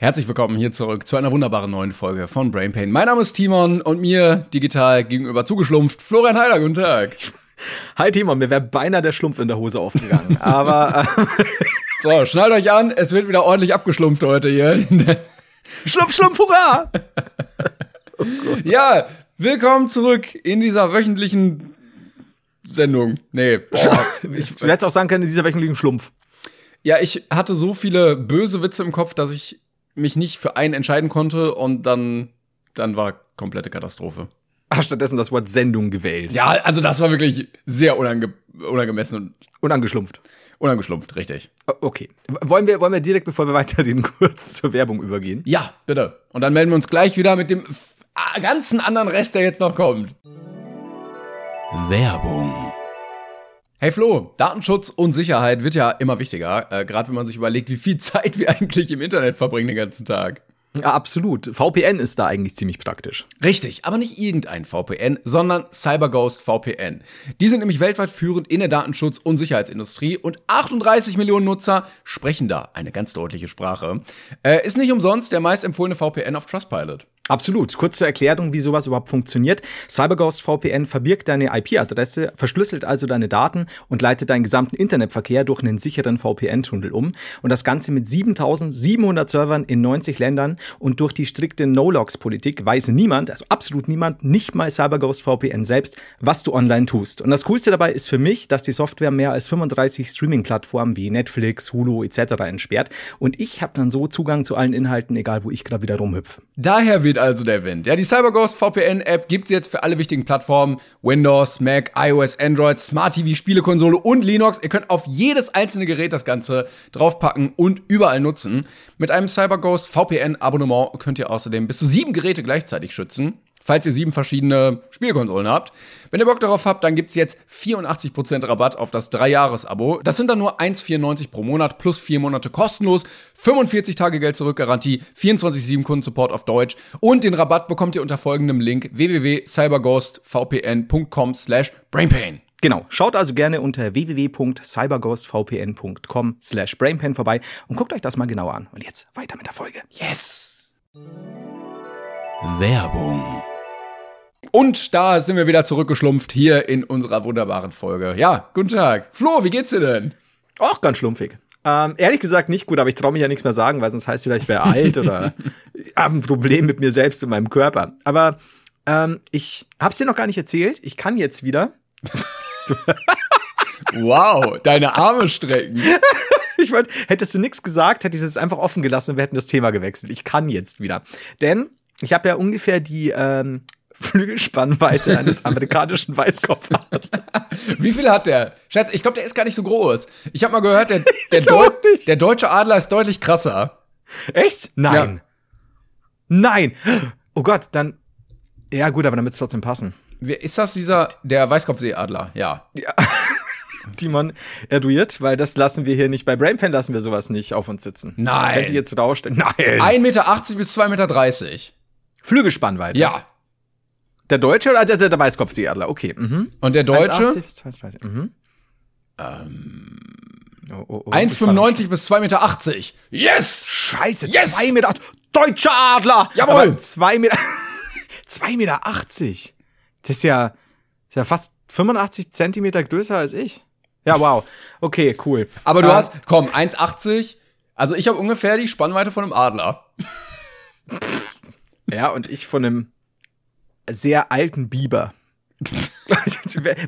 Herzlich willkommen hier zurück zu einer wunderbaren neuen Folge von Brain Pain. Mein Name ist Timon und mir digital gegenüber zugeschlumpft Florian Heiler. Guten Tag. Hi Timon, mir wäre beinahe der Schlumpf in der Hose aufgegangen. Aber. Äh so, schnallt euch an, es wird wieder ordentlich abgeschlumpft heute hier. Schlumpf, Schlumpf, hurra! oh ja, willkommen zurück in dieser wöchentlichen Sendung. Nee, boah. ich, du hättest auch sagen können, in dieser wöchentlichen Schlumpf. Ja, ich hatte so viele böse Witze im Kopf, dass ich mich nicht für einen entscheiden konnte und dann, dann war komplette Katastrophe. Ach, stattdessen das Wort Sendung gewählt. Ja, also das war wirklich sehr unange unangemessen und unangeschlumpft. Unangeschlumpft, richtig. Okay. Wollen wir, wollen wir direkt, bevor wir weitergehen, kurz zur Werbung übergehen? Ja, bitte. Und dann melden wir uns gleich wieder mit dem ganzen anderen Rest, der jetzt noch kommt. Werbung. Hey Flo, Datenschutz und Sicherheit wird ja immer wichtiger, äh, gerade wenn man sich überlegt, wie viel Zeit wir eigentlich im Internet verbringen den ganzen Tag. Ja, absolut. VPN ist da eigentlich ziemlich praktisch. Richtig, aber nicht irgendein VPN, sondern CyberGhost VPN. Die sind nämlich weltweit führend in der Datenschutz- und Sicherheitsindustrie und 38 Millionen Nutzer sprechen da eine ganz deutliche Sprache. Äh, ist nicht umsonst der meist empfohlene VPN auf Trustpilot. Absolut. Kurz zur Erklärung, wie sowas überhaupt funktioniert. CyberGhost VPN verbirgt deine IP-Adresse, verschlüsselt also deine Daten und leitet deinen gesamten Internetverkehr durch einen sicheren VPN-Tunnel um. Und das Ganze mit 7700 Servern in 90 Ländern. Und durch die strikte No-Logs-Politik weiß niemand, also absolut niemand, nicht mal CyberGhost VPN selbst, was du online tust. Und das Coolste dabei ist für mich, dass die Software mehr als 35 Streaming-Plattformen wie Netflix, Hulu etc. entsperrt. Und ich habe dann so Zugang zu allen Inhalten, egal wo ich gerade wieder rumhüpfe. Daher wird also der Wind. Ja, die CyberGhost VPN-App gibt es jetzt für alle wichtigen Plattformen: Windows, Mac, iOS, Android, Smart TV, Spielekonsole und Linux. Ihr könnt auf jedes einzelne Gerät das Ganze draufpacken und überall nutzen. Mit einem CyberGhost VPN-Abonnement könnt ihr außerdem bis zu sieben Geräte gleichzeitig schützen falls ihr sieben verschiedene Spielkonsolen habt. Wenn ihr Bock darauf habt, dann gibt's jetzt 84% Rabatt auf das 3-Jahres-Abo. Das sind dann nur 1,94 pro Monat plus 4 Monate kostenlos, 45 Tage Geld zurück Garantie, 24-7 Kundensupport auf Deutsch und den Rabatt bekommt ihr unter folgendem Link www.cyberghostvpn.com slash brainpain. Genau, schaut also gerne unter www.cyberghostvpn.com slash brainpain vorbei und guckt euch das mal genauer an. Und jetzt weiter mit der Folge. Yes! Werbung und da sind wir wieder zurückgeschlumpft hier in unserer wunderbaren Folge. Ja, guten Tag. Flo, wie geht's dir denn? Auch ganz schlumpfig. Ähm, ehrlich gesagt nicht gut, aber ich traue mich ja nichts mehr sagen, weil sonst heißt es wieder, ich wäre alt oder habe ein Problem mit mir selbst und meinem Körper. Aber ähm, ich hab's dir noch gar nicht erzählt. Ich kann jetzt wieder. wow, deine Arme strecken. ich meine, hättest du nichts gesagt, hätte ich es einfach offen gelassen und wir hätten das Thema gewechselt. Ich kann jetzt wieder. Denn ich habe ja ungefähr die ähm, Flügelspannweite eines amerikanischen Weißkopfadlers. Wie viel hat der? Schatz, ich glaube, der ist gar nicht so groß. Ich habe mal gehört, der, der, Deu der, deutsche Adler ist deutlich krasser. Echt? Nein. Ja. Nein. Oh Gott, dann. Ja, gut, aber wird es trotzdem passen. Ist das dieser, der Weißkopfseeadler? Ja. Ja. die man erduiert, weil das lassen wir hier nicht. Bei Brainpan lassen wir sowas nicht auf uns sitzen. Nein. Wenn sie jetzt rausstellen. Nein. 1,80 Meter bis 2,30 Meter. Flügelspannweite. Ja. Der Deutsche oder der, der Weißkopfseeadler? Okay. Mhm. Und der Deutsche? 1,80 bis 2,30. Mhm. Ähm. Oh, oh, oh, 1,95 bis 2,80 Meter. Yes! Scheiße, yes! 2 Meter. Deutscher Adler! Jawohl! 2 Meter. 2,80 Meter. Das ist ja, ist ja fast 85 Zentimeter größer als ich. Ja, wow. Okay, cool. Aber du äh, hast, komm, 1,80. Also ich habe ungefähr die Spannweite von einem Adler. ja, und ich von einem sehr alten Biber.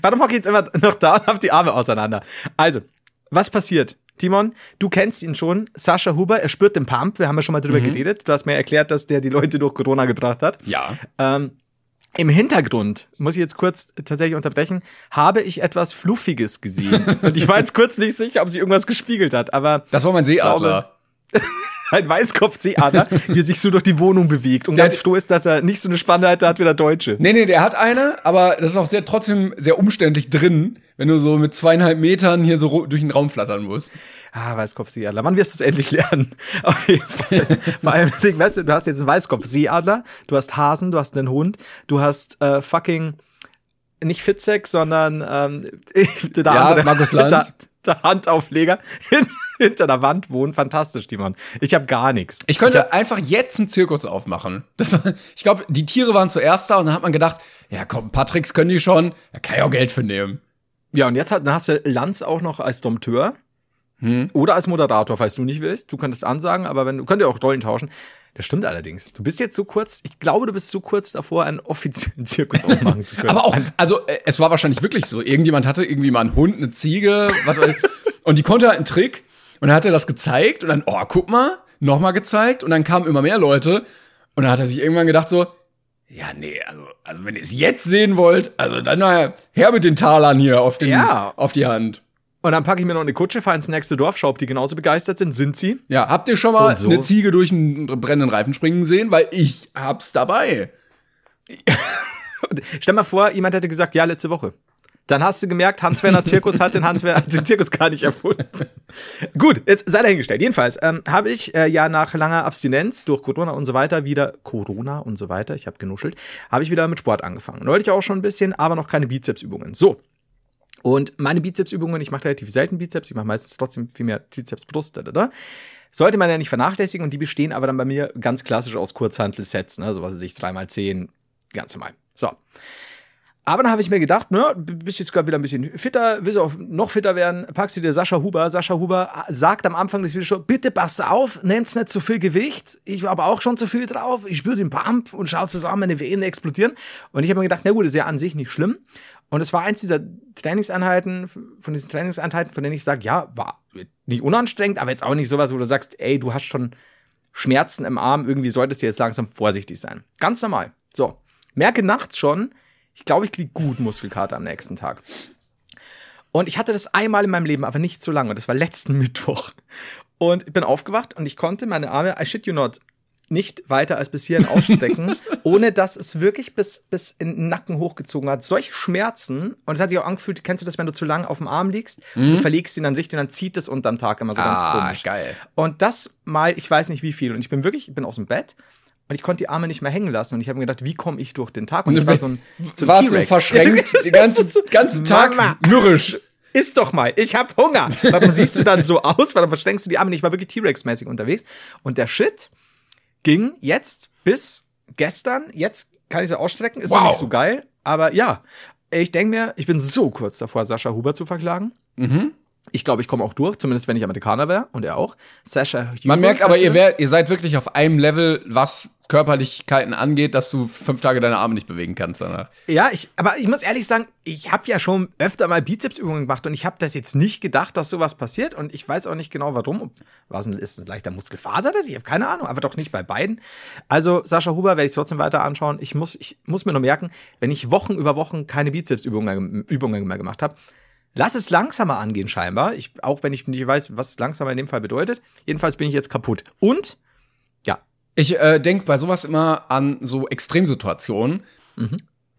Warum hocke ich jetzt immer noch da und hab die Arme auseinander? Also, was passiert? Timon, du kennst ihn schon. Sascha Huber, er spürt den Pump. Wir haben ja schon mal drüber mhm. geredet. Du hast mir erklärt, dass der die Leute durch Corona gebracht hat. Ja. Ähm, Im Hintergrund, muss ich jetzt kurz tatsächlich unterbrechen, habe ich etwas Fluffiges gesehen. Und ich war jetzt kurz nicht sicher, ob sie irgendwas gespiegelt hat, aber. Das war mein Seeadler. ein Weißkopfseeadler, der sich so durch die Wohnung bewegt und Der- ganz froh ist, dass er nicht so eine Spannweite hat wie der Deutsche. Nee, nee, der hat eine, aber das ist auch sehr, trotzdem sehr umständlich drin, wenn du so mit zweieinhalb Metern hier so durch den Raum flattern musst. Ah, Weißkopfseeadler. Wann wirst du es endlich lernen? Auf jeden Fall. Vor allem, weißt du, du hast jetzt einen Weißkopfseeadler, du hast Hasen, du hast einen Hund, du hast äh, fucking nicht Fitzek, sondern ähm, der Ja, andere, Markus Lanz. Der, Handaufleger hin, hinter der Wand wohnt. Fantastisch, Timon. Ich habe gar nichts. Ich könnte einfach jetzt einen Zirkus aufmachen. Das, ich glaube, die Tiere waren zuerst da und dann hat man gedacht, ja komm, ein paar Tricks können die schon, da kann ich auch Geld für nehmen. Ja, und jetzt hat, hast du Lanz auch noch als Dompteur oder als Moderator, falls du nicht willst. Du könntest ansagen, aber wenn du könnt ihr auch Rollen tauschen. Das stimmt allerdings. Du bist jetzt so kurz, ich glaube, du bist so kurz davor, einen offiziellen Zirkus aufmachen zu können. Aber auch, also äh, es war wahrscheinlich wirklich so. Irgendjemand hatte irgendwie mal einen Hund, eine Ziege, was weiß ich, und die konnte halt einen Trick und dann hat er das gezeigt und dann, oh, guck mal, nochmal gezeigt und dann kamen immer mehr Leute und dann hat er sich irgendwann gedacht so, ja, nee, also, also wenn ihr es jetzt sehen wollt, also dann mal her mit den Talern hier auf, den, Ja. auf die Hand. Und dann packe ich mir noch eine Kutsche, fahre ins nächste Dorf, schau, ob die genauso begeistert sind. Sind sie? Ja, habt ihr schon mal so? eine Ziege durch einen brennenden Reifen springen sehen? Weil ich hab's dabei. Stell mal vor, jemand hätte gesagt, ja, letzte Woche. Dann hast du gemerkt, Hans-Werner Zirkus hat den Hans-Werner Zirkus gar nicht erfunden. Gut, jetzt sei dahingestellt. Jedenfalls ähm, habe ich äh, ja nach langer Abstinenz durch Corona und so weiter wieder Corona und so weiter, ich habe genuschelt, habe ich wieder mit Sport angefangen. Neulich auch schon ein bisschen, aber noch keine Bizepsübungen. So. Und meine Bizepsübungen, ich mache relativ selten Bizeps, ich mache meistens trotzdem viel mehr Trizeps, Brust, da, da, da. Sollte man ja nicht vernachlässigen und die bestehen aber dann bei mir ganz klassisch aus Kurzhantel-Sets, ne, so was weiß ich, 3x10, ganz normal. So. Aber dann habe ich mir gedacht, ne, bist jetzt gerade wieder ein bisschen fitter, willst du auch noch fitter werden, packst du dir Sascha Huber. Sascha Huber sagt am Anfang des Videos schon, bitte passt auf, nehmt nicht zu viel Gewicht. Ich habe auch schon zu viel drauf. Ich spüre den Pump und schaue zusammen, meine Venen explodieren. Und ich habe mir gedacht, na gut, ist ja an sich nicht schlimm. Und es war eins dieser Trainingseinheiten, von diesen Trainingseinheiten, von denen ich sage, ja, war nicht unanstrengend, aber jetzt auch nicht sowas, wo du sagst, ey, du hast schon Schmerzen im Arm, irgendwie solltest du jetzt langsam vorsichtig sein. Ganz normal. So. Merke nachts schon, ich glaube, ich kriege gut Muskelkater am nächsten Tag. Und ich hatte das einmal in meinem Leben, aber nicht so lange. Das war letzten Mittwoch. Und ich bin aufgewacht und ich konnte meine Arme, I shit you not, nicht weiter als bis hierhin ausstrecken, ohne dass es wirklich bis, bis in den Nacken hochgezogen hat. Solche Schmerzen, und es hat sich auch angefühlt, kennst du das, wenn du zu lange auf dem Arm liegst, du verlegst ihn dann richtig und dann zieht es unterm Tag immer so ganz Ah, komisch. geil. Und das mal, ich weiß nicht wie viel. Und ich bin wirklich, ich bin aus dem Bett und ich konnte die Arme nicht mehr hängen lassen. Und ich habe mir gedacht, wie komme ich durch den Tag? Und, ich war so ein, so ein T-Rex. verschränkt den ganzen, ganzen Tag Mama. mürrisch. Iss doch mal, ich hab Hunger. Warum siehst du dann so aus? Weil dann verschränkst du die Arme nicht. Ich war wirklich T-Rex-mäßig unterwegs. Und der Shit ging jetzt bis gestern. Jetzt kann ich sie ausstrecken. Ist noch Wow. nicht so geil. Aber ja, ich denke mir, ich bin so kurz davor, Sascha Huber zu verklagen. Mhm. Ich glaube, ich komme auch durch, zumindest wenn ich Amerikaner wäre und er auch. Sascha Huber. Man merkt aber, ihr, wär, ihr seid wirklich auf einem Level, was Körperlichkeiten angeht, dass du fünf Tage deine Arme nicht bewegen kannst danach. Ja, ich, aber ich muss ehrlich sagen, ich habe ja schon öfter mal Bizepsübungen gemacht und ich habe das jetzt nicht gedacht, dass sowas passiert und ich weiß auch nicht genau warum. Was ist es ein leichter Muskelfaser das? Ich habe keine Ahnung, aber doch nicht bei beiden. Also Sascha Huber werde ich trotzdem weiter anschauen. Ich muss, ich muss mir nur merken, wenn ich Wochen über Wochen keine Bizepsübungen Übungen mehr gemacht habe, lass es langsamer angehen scheinbar. Ich, auch wenn ich nicht weiß, was langsamer in dem Fall bedeutet. Jedenfalls bin ich jetzt kaputt. Und ja, Ich äh, denke bei sowas immer an so Extremsituationen,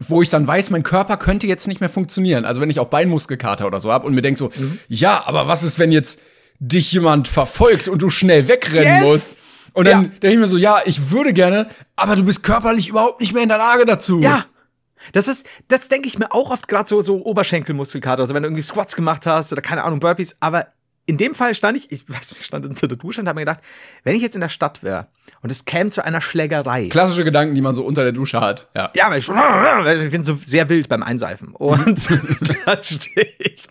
wo ich dann weiß, mein Körper könnte jetzt nicht mehr funktionieren. Also wenn ich auch Beinmuskelkater oder so habe und mir denk so, ja, aber was ist, wenn jetzt dich jemand verfolgt und du schnell wegrennen Yes! musst? Und dann Ja. denke ich mir so, ja, ich würde gerne, aber du bist körperlich überhaupt nicht mehr in der Lage dazu. Ja. Das ist, das denke ich mir auch oft gerade so, so Oberschenkelmuskelkater, also wenn du irgendwie Squats gemacht hast oder keine Ahnung, Burpees, aber in dem Fall stand ich, ich weiß nicht, ich stand unter der Dusche und habe mir gedacht, wenn ich jetzt in der Stadt wäre und es käme zu einer Schlägerei. Klassische Gedanken, die man so unter der Dusche hat. Ja. Ja, weil ich, ich bin so sehr wild beim Einseifen. Und dann stehe ich,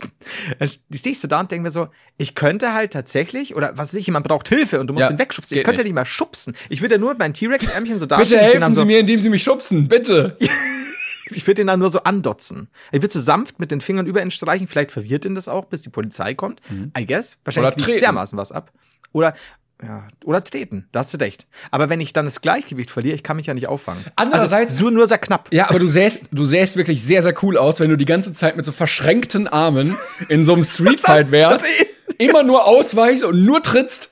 dann stehe ich so da und denke mir so, ich könnte halt tatsächlich, oder was weiß ich, jemand braucht Hilfe und du musst Ja, ihn wegschubsen. Ich könnte nicht. nicht mal schubsen. Ich würde ja nur mit meinen T-Rex-Ärmchen so da Bitte helfen Sie so, mir, indem Sie mich schubsen, bitte. Ich würde ihn dann nur so andotzen. Ich würde so sanft mit den Fingern über ihn streichen. Vielleicht verwirrt ihn das auch, bis die Polizei kommt. I guess. Wahrscheinlich liegt dermaßen was ab. Oder ja, oder treten, da hast du recht. Aber wenn ich dann das Gleichgewicht verliere, ich kann mich ja nicht auffangen. Andererseits- also, nur, nur sehr knapp. Ja, aber du sähst, du sähst wirklich sehr, sehr cool aus, wenn du die ganze Zeit mit so verschränkten Armen in so einem Streetfight wärst, immer nur ausweichst und nur trittst.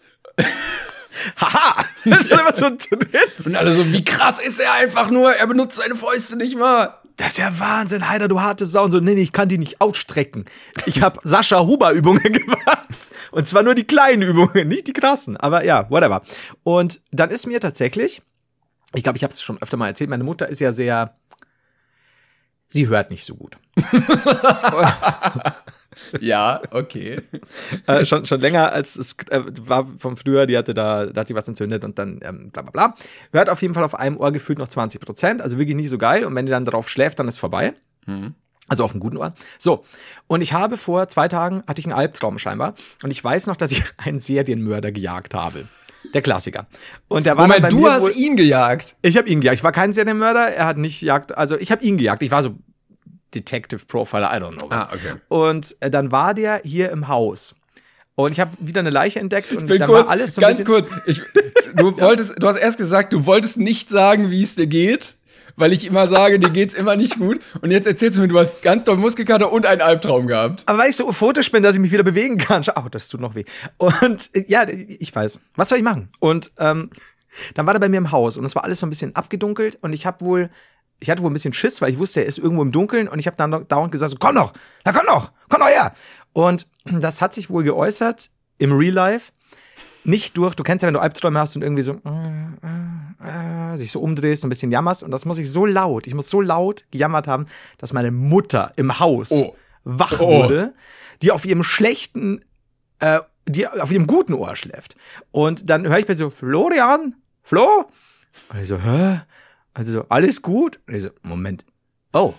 Haha! Das ist immer so ein Tritt. Und alle so, wie krass ist er einfach nur, er benutzt seine Fäuste nicht mal. Das ist ja Wahnsinn, Heider, du harte Sau. Und so, nee, nee, ich kann die nicht ausstrecken. Ich habe Sascha Huber Übungen gemacht. Und zwar nur die kleinen Übungen, nicht die krassen. Aber ja, whatever. Und dann ist mir tatsächlich, ich glaube, ich habe es schon öfter mal erzählt, meine Mutter ist ja sehr, sie hört nicht so gut. Ja, okay. äh, schon, schon länger als es äh, war von früher, die hatte da, da hat sie was entzündet und dann ähm, bla bla bla. Hört auf jeden Fall auf einem Ohr gefühlt noch 20 Prozent, also wirklich nicht so geil. Und wenn die dann darauf schläft, dann ist vorbei. Also auf einem guten Ohr. So, und ich habe vor zwei Tagen, hatte ich einen Albtraum scheinbar. Und ich weiß noch, dass ich einen Serienmörder gejagt habe. Der Klassiker. Und der war dann bei Moment, du mir hast wohl- ihn gejagt. ich habe ihn gejagt. Ich war kein Serienmörder, er hat nicht jagt, also ich habe ihn gejagt. Ich war so Detective Profiler, I don't know was. Ah, okay. Und äh, dann war der hier im Haus. Und ich habe wieder eine Leiche entdeckt und dann kurz, war alles so ein ganz kurz. Ich, du, wolltest, du hast erst gesagt, du wolltest nicht sagen, wie es dir geht, weil ich immer sage, dir geht's immer nicht gut. Und jetzt erzählst du mir, du hast ganz doll Muskelkater und einen Albtraum gehabt. Aber weil ich so euphorisch bin, dass ich mich wieder bewegen kann. Schau, das tut noch weh. Und ja, ich weiß. Was soll ich machen? Und ähm, dann war er bei mir im Haus und es war alles so ein bisschen abgedunkelt und ich habe wohl, ich hatte wohl ein bisschen Schiss, weil ich wusste, er ist irgendwo im Dunkeln und ich habe dann dauernd gesagt, so, komm doch, na komm doch, komm doch her. Und das hat sich wohl geäußert im Real Life. Nicht durch, du kennst ja, wenn du Albträume hast und irgendwie so äh, äh, sich so umdrehst und ein bisschen jammerst. Und das muss ich so laut, ich muss so laut gejammert haben, dass meine Mutter im Haus Oh. wach Oh. wurde, die auf ihrem schlechten, äh, die auf ihrem guten Ohr schläft. Und dann höre ich plötzlich so, Florian, Flo? Und ich so, hä? Also so, alles gut? Und ich so, Moment. Oh,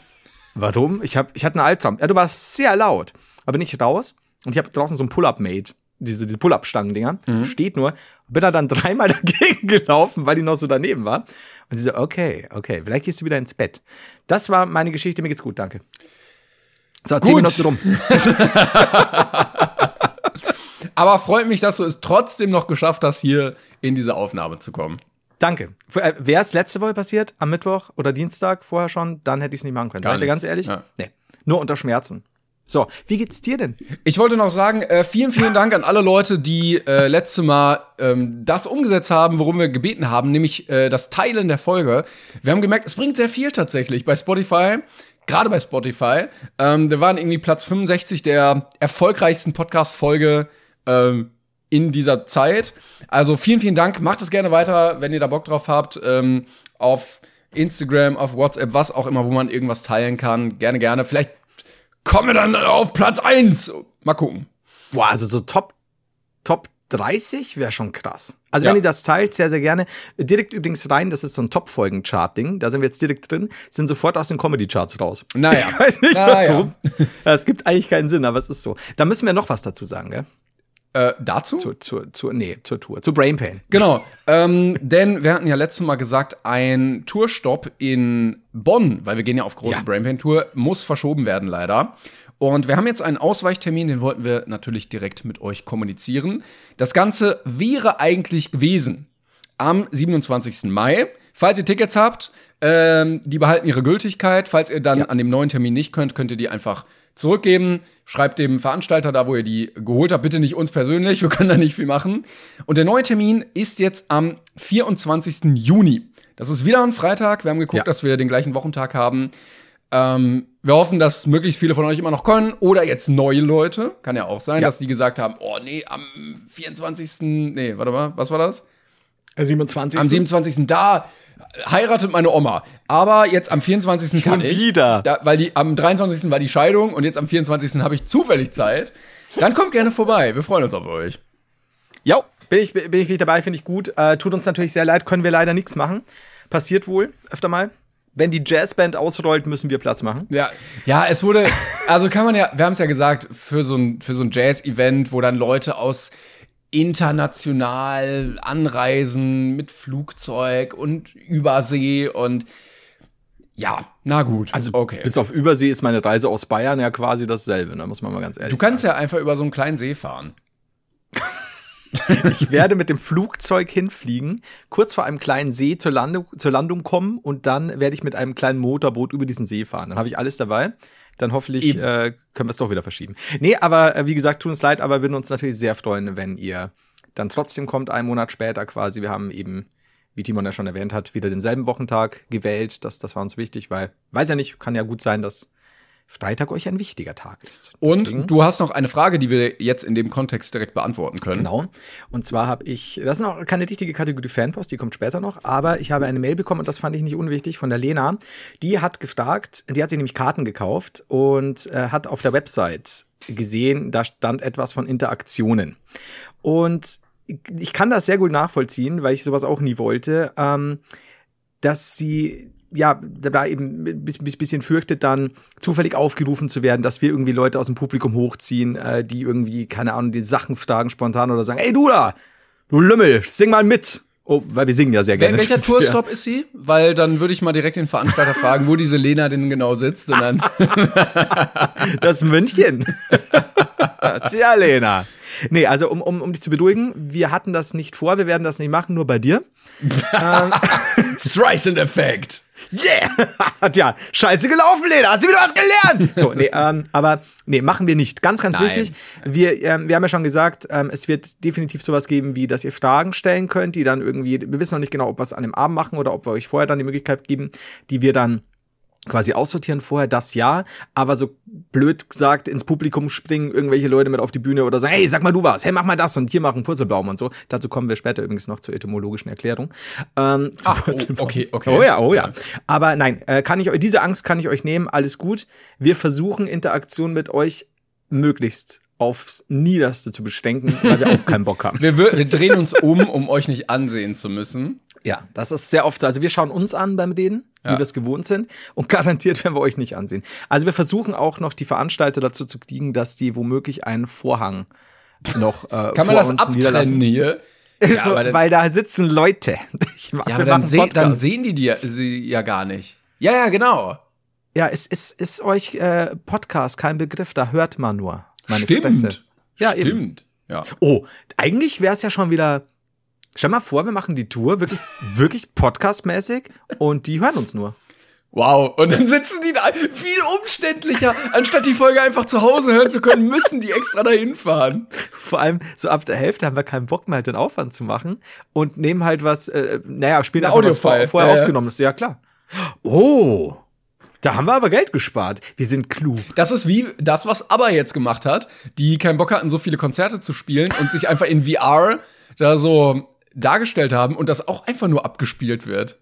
warum? Ich, hab, ich hatte einen Albtraum. Ja, du warst sehr laut. Aber bin ich raus und ich habe draußen so ein Pull-Up-Mate. Diese, diese Pull-Up-Stangen-Dinger. Steht nur. Bin da dann dreimal dagegen gelaufen, weil die noch so daneben war. Und sie so, okay, okay, vielleicht gehst du wieder ins Bett. Das war meine Geschichte. Mir geht's gut, danke. So, zehn Gut. Minuten rum. Aber freut mich, dass du es trotzdem noch geschafft hast, hier in diese Aufnahme zu kommen. Danke. Äh, Wäre es letzte Woche passiert, am Mittwoch oder Dienstag vorher schon, dann hätte ich es nicht machen können. Gar dir nicht. ganz ehrlich? Ja. Nee. Nur unter Schmerzen. So, wie geht's dir denn? Ich wollte noch sagen, äh, vielen, vielen Dank an alle Leute, die äh, letzte Mal ähm, das umgesetzt haben, worum wir gebeten haben, nämlich äh, das Teilen der Folge. Wir haben gemerkt, es bringt sehr viel tatsächlich bei Spotify. Gerade bei Spotify. Ähm, wir waren irgendwie Platz 65 der erfolgreichsten Podcast-Folge ähm, in dieser Zeit. Also vielen, vielen Dank. Macht es gerne weiter, wenn ihr da Bock drauf habt. Ähm, auf Instagram, auf WhatsApp, was auch immer, wo man irgendwas teilen kann. Gerne, gerne. Vielleicht kommen wir dann auf Platz 1. Mal gucken. Boah, also so Top, Top 30 wäre schon krass. Also Ja. wenn ihr das teilt, sehr, sehr gerne. Direkt übrigens rein, das ist so ein Top-Folgen-Chart-Ding. Da sind wir jetzt direkt drin, sind sofort aus den Comedy-Charts raus. Naja. Ich weiß nicht Naja. warum. Ja, Es gibt eigentlich keinen Sinn, aber es ist so. Da müssen wir noch was dazu sagen, gell? Äh, dazu? Zur, zur, zur, nee, zur Tour, zu Brain Pain. Genau. ähm, denn wir hatten ja letztes Mal gesagt, ein Tourstopp in Bonn, weil wir gehen ja auf große Ja. Brainpain Tour, muss verschoben werden leider. Und wir haben jetzt einen Ausweichtermin, den wollten wir natürlich direkt mit euch kommunizieren. Das Ganze wäre eigentlich gewesen am 27. Mai. Falls ihr Tickets habt, ähm, die behalten ihre Gültigkeit. Falls ihr dann Ja. an dem neuen Termin nicht könnt, könnt ihr die einfach zurückgeben. Schreibt dem Veranstalter da, wo ihr die geholt habt. Bitte nicht uns persönlich, wir können da nicht viel machen. Und der neue Termin ist jetzt am 24. Juni. Das ist wieder ein Freitag. Wir haben geguckt, Ja. dass wir den gleichen Wochentag haben. Ähm, wir hoffen, dass möglichst viele von euch immer noch können. Oder jetzt neue Leute. Kann ja auch sein, Ja. dass die gesagt haben, oh nee, am 24. Nee, warte mal, was war das? 27. Am 27. da heiratet meine Oma. Aber jetzt am 24. kann Schon ich. wieder? Da, weil die, am 23. war die Scheidung und jetzt am 24. habe ich zufällig Zeit. Dann kommt gerne vorbei. Wir freuen uns auf euch. Jo, bin ich, bin ich wieder dabei, finde ich gut. Äh, tut uns natürlich sehr leid, können wir leider nichts machen. Passiert wohl öfter mal. Wenn die Jazzband ausrollt, müssen wir Platz machen. Ja, ja, es wurde, also kann man ja, wir haben es ja gesagt, für so ein, für so ein Jazz-Event, wo dann Leute aus international anreisen mit Flugzeug und Übersee und ja, na gut. Also okay. bis auf Übersee ist meine Reise aus Bayern ja quasi dasselbe, da muss man mal ganz ehrlich Du kannst ja einfach über so einen kleinen See fahren. ich werde mit dem Flugzeug hinfliegen, kurz vor einem kleinen See zur Landung, zur Landung kommen und dann werde ich mit einem kleinen Motorboot über diesen See fahren. Dann habe ich alles dabei. Dann hoffentlich äh, können wir es doch wieder verschieben. Nee, aber äh, wie gesagt, tut uns leid, aber würden uns natürlich sehr freuen, wenn ihr dann trotzdem kommt, einen Monat später quasi. Wir haben eben, wie Timon ja schon erwähnt hat, wieder denselben Wochentag gewählt. Das, das war uns wichtig, weil, weiß ja nicht, kann ja gut sein, dass Freitag euch ein wichtiger Tag ist. Deswegen, und du hast noch eine Frage, die wir jetzt in dem Kontext direkt beantworten können. Genau. Und zwar habe ich, das ist noch keine richtige Kategorie Fanpost, die kommt später noch, aber ich habe eine Mail bekommen und das fand ich nicht unwichtig von der Lena. Die hat gefragt, die hat sich nämlich Karten gekauft und äh, hat auf der Website gesehen, da stand etwas von Interaktionen. Und ich kann das sehr gut nachvollziehen, weil ich sowas auch nie wollte, ähm, dass sie ja, da eben ein bisschen fürchtet, dann zufällig aufgerufen zu werden, dass wir irgendwie Leute aus dem Publikum hochziehen, äh, die irgendwie, keine Ahnung, die Sachen fragen spontan oder sagen, ey du da, du Lümmel, sing mal mit. Oh, weil wir singen ja sehr gerne. Wel welcher Tourstop ja. ist sie? Weil dann würde ich mal direkt den Veranstalter fragen, wo diese Lena denn genau sitzt. Und dann das München. Tja, Lena. Nee, also um, um, um dich zu beruhigen, wir hatten das nicht vor, wir werden das nicht machen, nur bei dir. ähm, Streisand-Effekt. Yeah! Tja, scheiße gelaufen, Lena. Hast du wieder was gelernt? So, nee, ähm, aber nee, machen wir nicht. Ganz, ganz Nein. wichtig. Wir, ähm, wir haben ja schon gesagt, ähm, es wird definitiv sowas geben, wie, dass ihr Fragen stellen könnt, die dann irgendwie, wir wissen noch nicht genau, ob wir es an dem Abend machen oder ob wir euch vorher dann die Möglichkeit geben, die wir dann quasi aussortieren vorher, das ja, aber so blöd gesagt ins Publikum springen irgendwelche Leute mit auf die Bühne oder sagen, hey, sag mal du was, hey, mach mal das und hier machen Purzelbaum und so. Dazu kommen wir später übrigens noch zur etymologischen Erklärung. Ähm, Ach, oh, okay, okay. Oh ja, oh ja. Aber nein, äh, kann ich euch, diese Angst kann ich euch nehmen, alles gut. Wir versuchen Interaktion mit euch möglichst aufs Niederste zu beschränken, weil wir auch keinen Bock haben. Wir, wir drehen uns um, um euch nicht ansehen zu müssen. Ja, das ist sehr oft so. Also wir schauen uns an beim denen, ja. wie wir es gewohnt sind. Und garantiert werden wir euch nicht ansehen. Also wir versuchen auch noch die Veranstalter dazu zu kriegen, dass die womöglich einen Vorhang noch äh, Kann man das abtrennen hier? Ja, so, weil da sitzen Leute. Mach, ja, aber dann, seh, dann, sehen die die sie ja gar nicht. Ja, ja, genau. Ja, es ist, ist euch äh, Podcast kein Begriff, da hört man nur. Meine Stimmt. Fresse. Ja, Stimmt. Eben. Ja. Oh, eigentlich wäre es ja schon wieder Stell mal vor, wir machen die Tour wirklich, wirklich podcastmäßig und die hören uns nur. Wow, und dann sitzen die da viel umständlicher. Anstatt die Folge einfach zu Hause hören zu können, müssen die extra dahin fahren. Vor allem so ab der Hälfte haben wir keinen Bock mehr, halt den Aufwand zu machen und nehmen halt was, äh, naja, spielen einfach was vor, vorher ja, aufgenommen ist. Ja, klar. Oh, da haben wir aber Geld gespart. Wir sind klug. Das ist wie das, was ABBA jetzt gemacht hat, die keinen Bock hatten, so viele Konzerte zu spielen und sich einfach in VR da so dargestellt haben und das auch einfach nur abgespielt wird.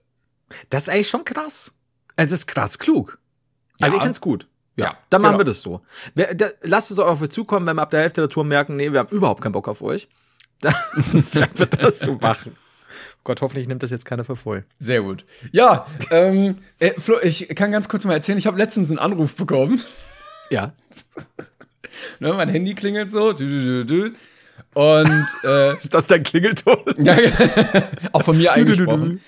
Das ist eigentlich schon krass. Es ist krass klug. Also ja. ich find's gut. Ja, ja dann machen genau. wir das so. Wir, da, lasst es auch auf euch zukommen, wenn wir ab der Hälfte der Tour merken, nee, wir haben überhaupt keinen Bock auf euch. Dann werden wir das so machen. Gott, hoffentlich nimmt das jetzt keiner für voll. Sehr gut. Ja, ähm, äh, Flo, ich kann ganz kurz mal erzählen, ich habe letztens einen Anruf bekommen. Ja. ne, mein Handy klingelt so. Du, du, du, und äh, ist das dein Klingelton? Ja, auch von mir eingesprochen.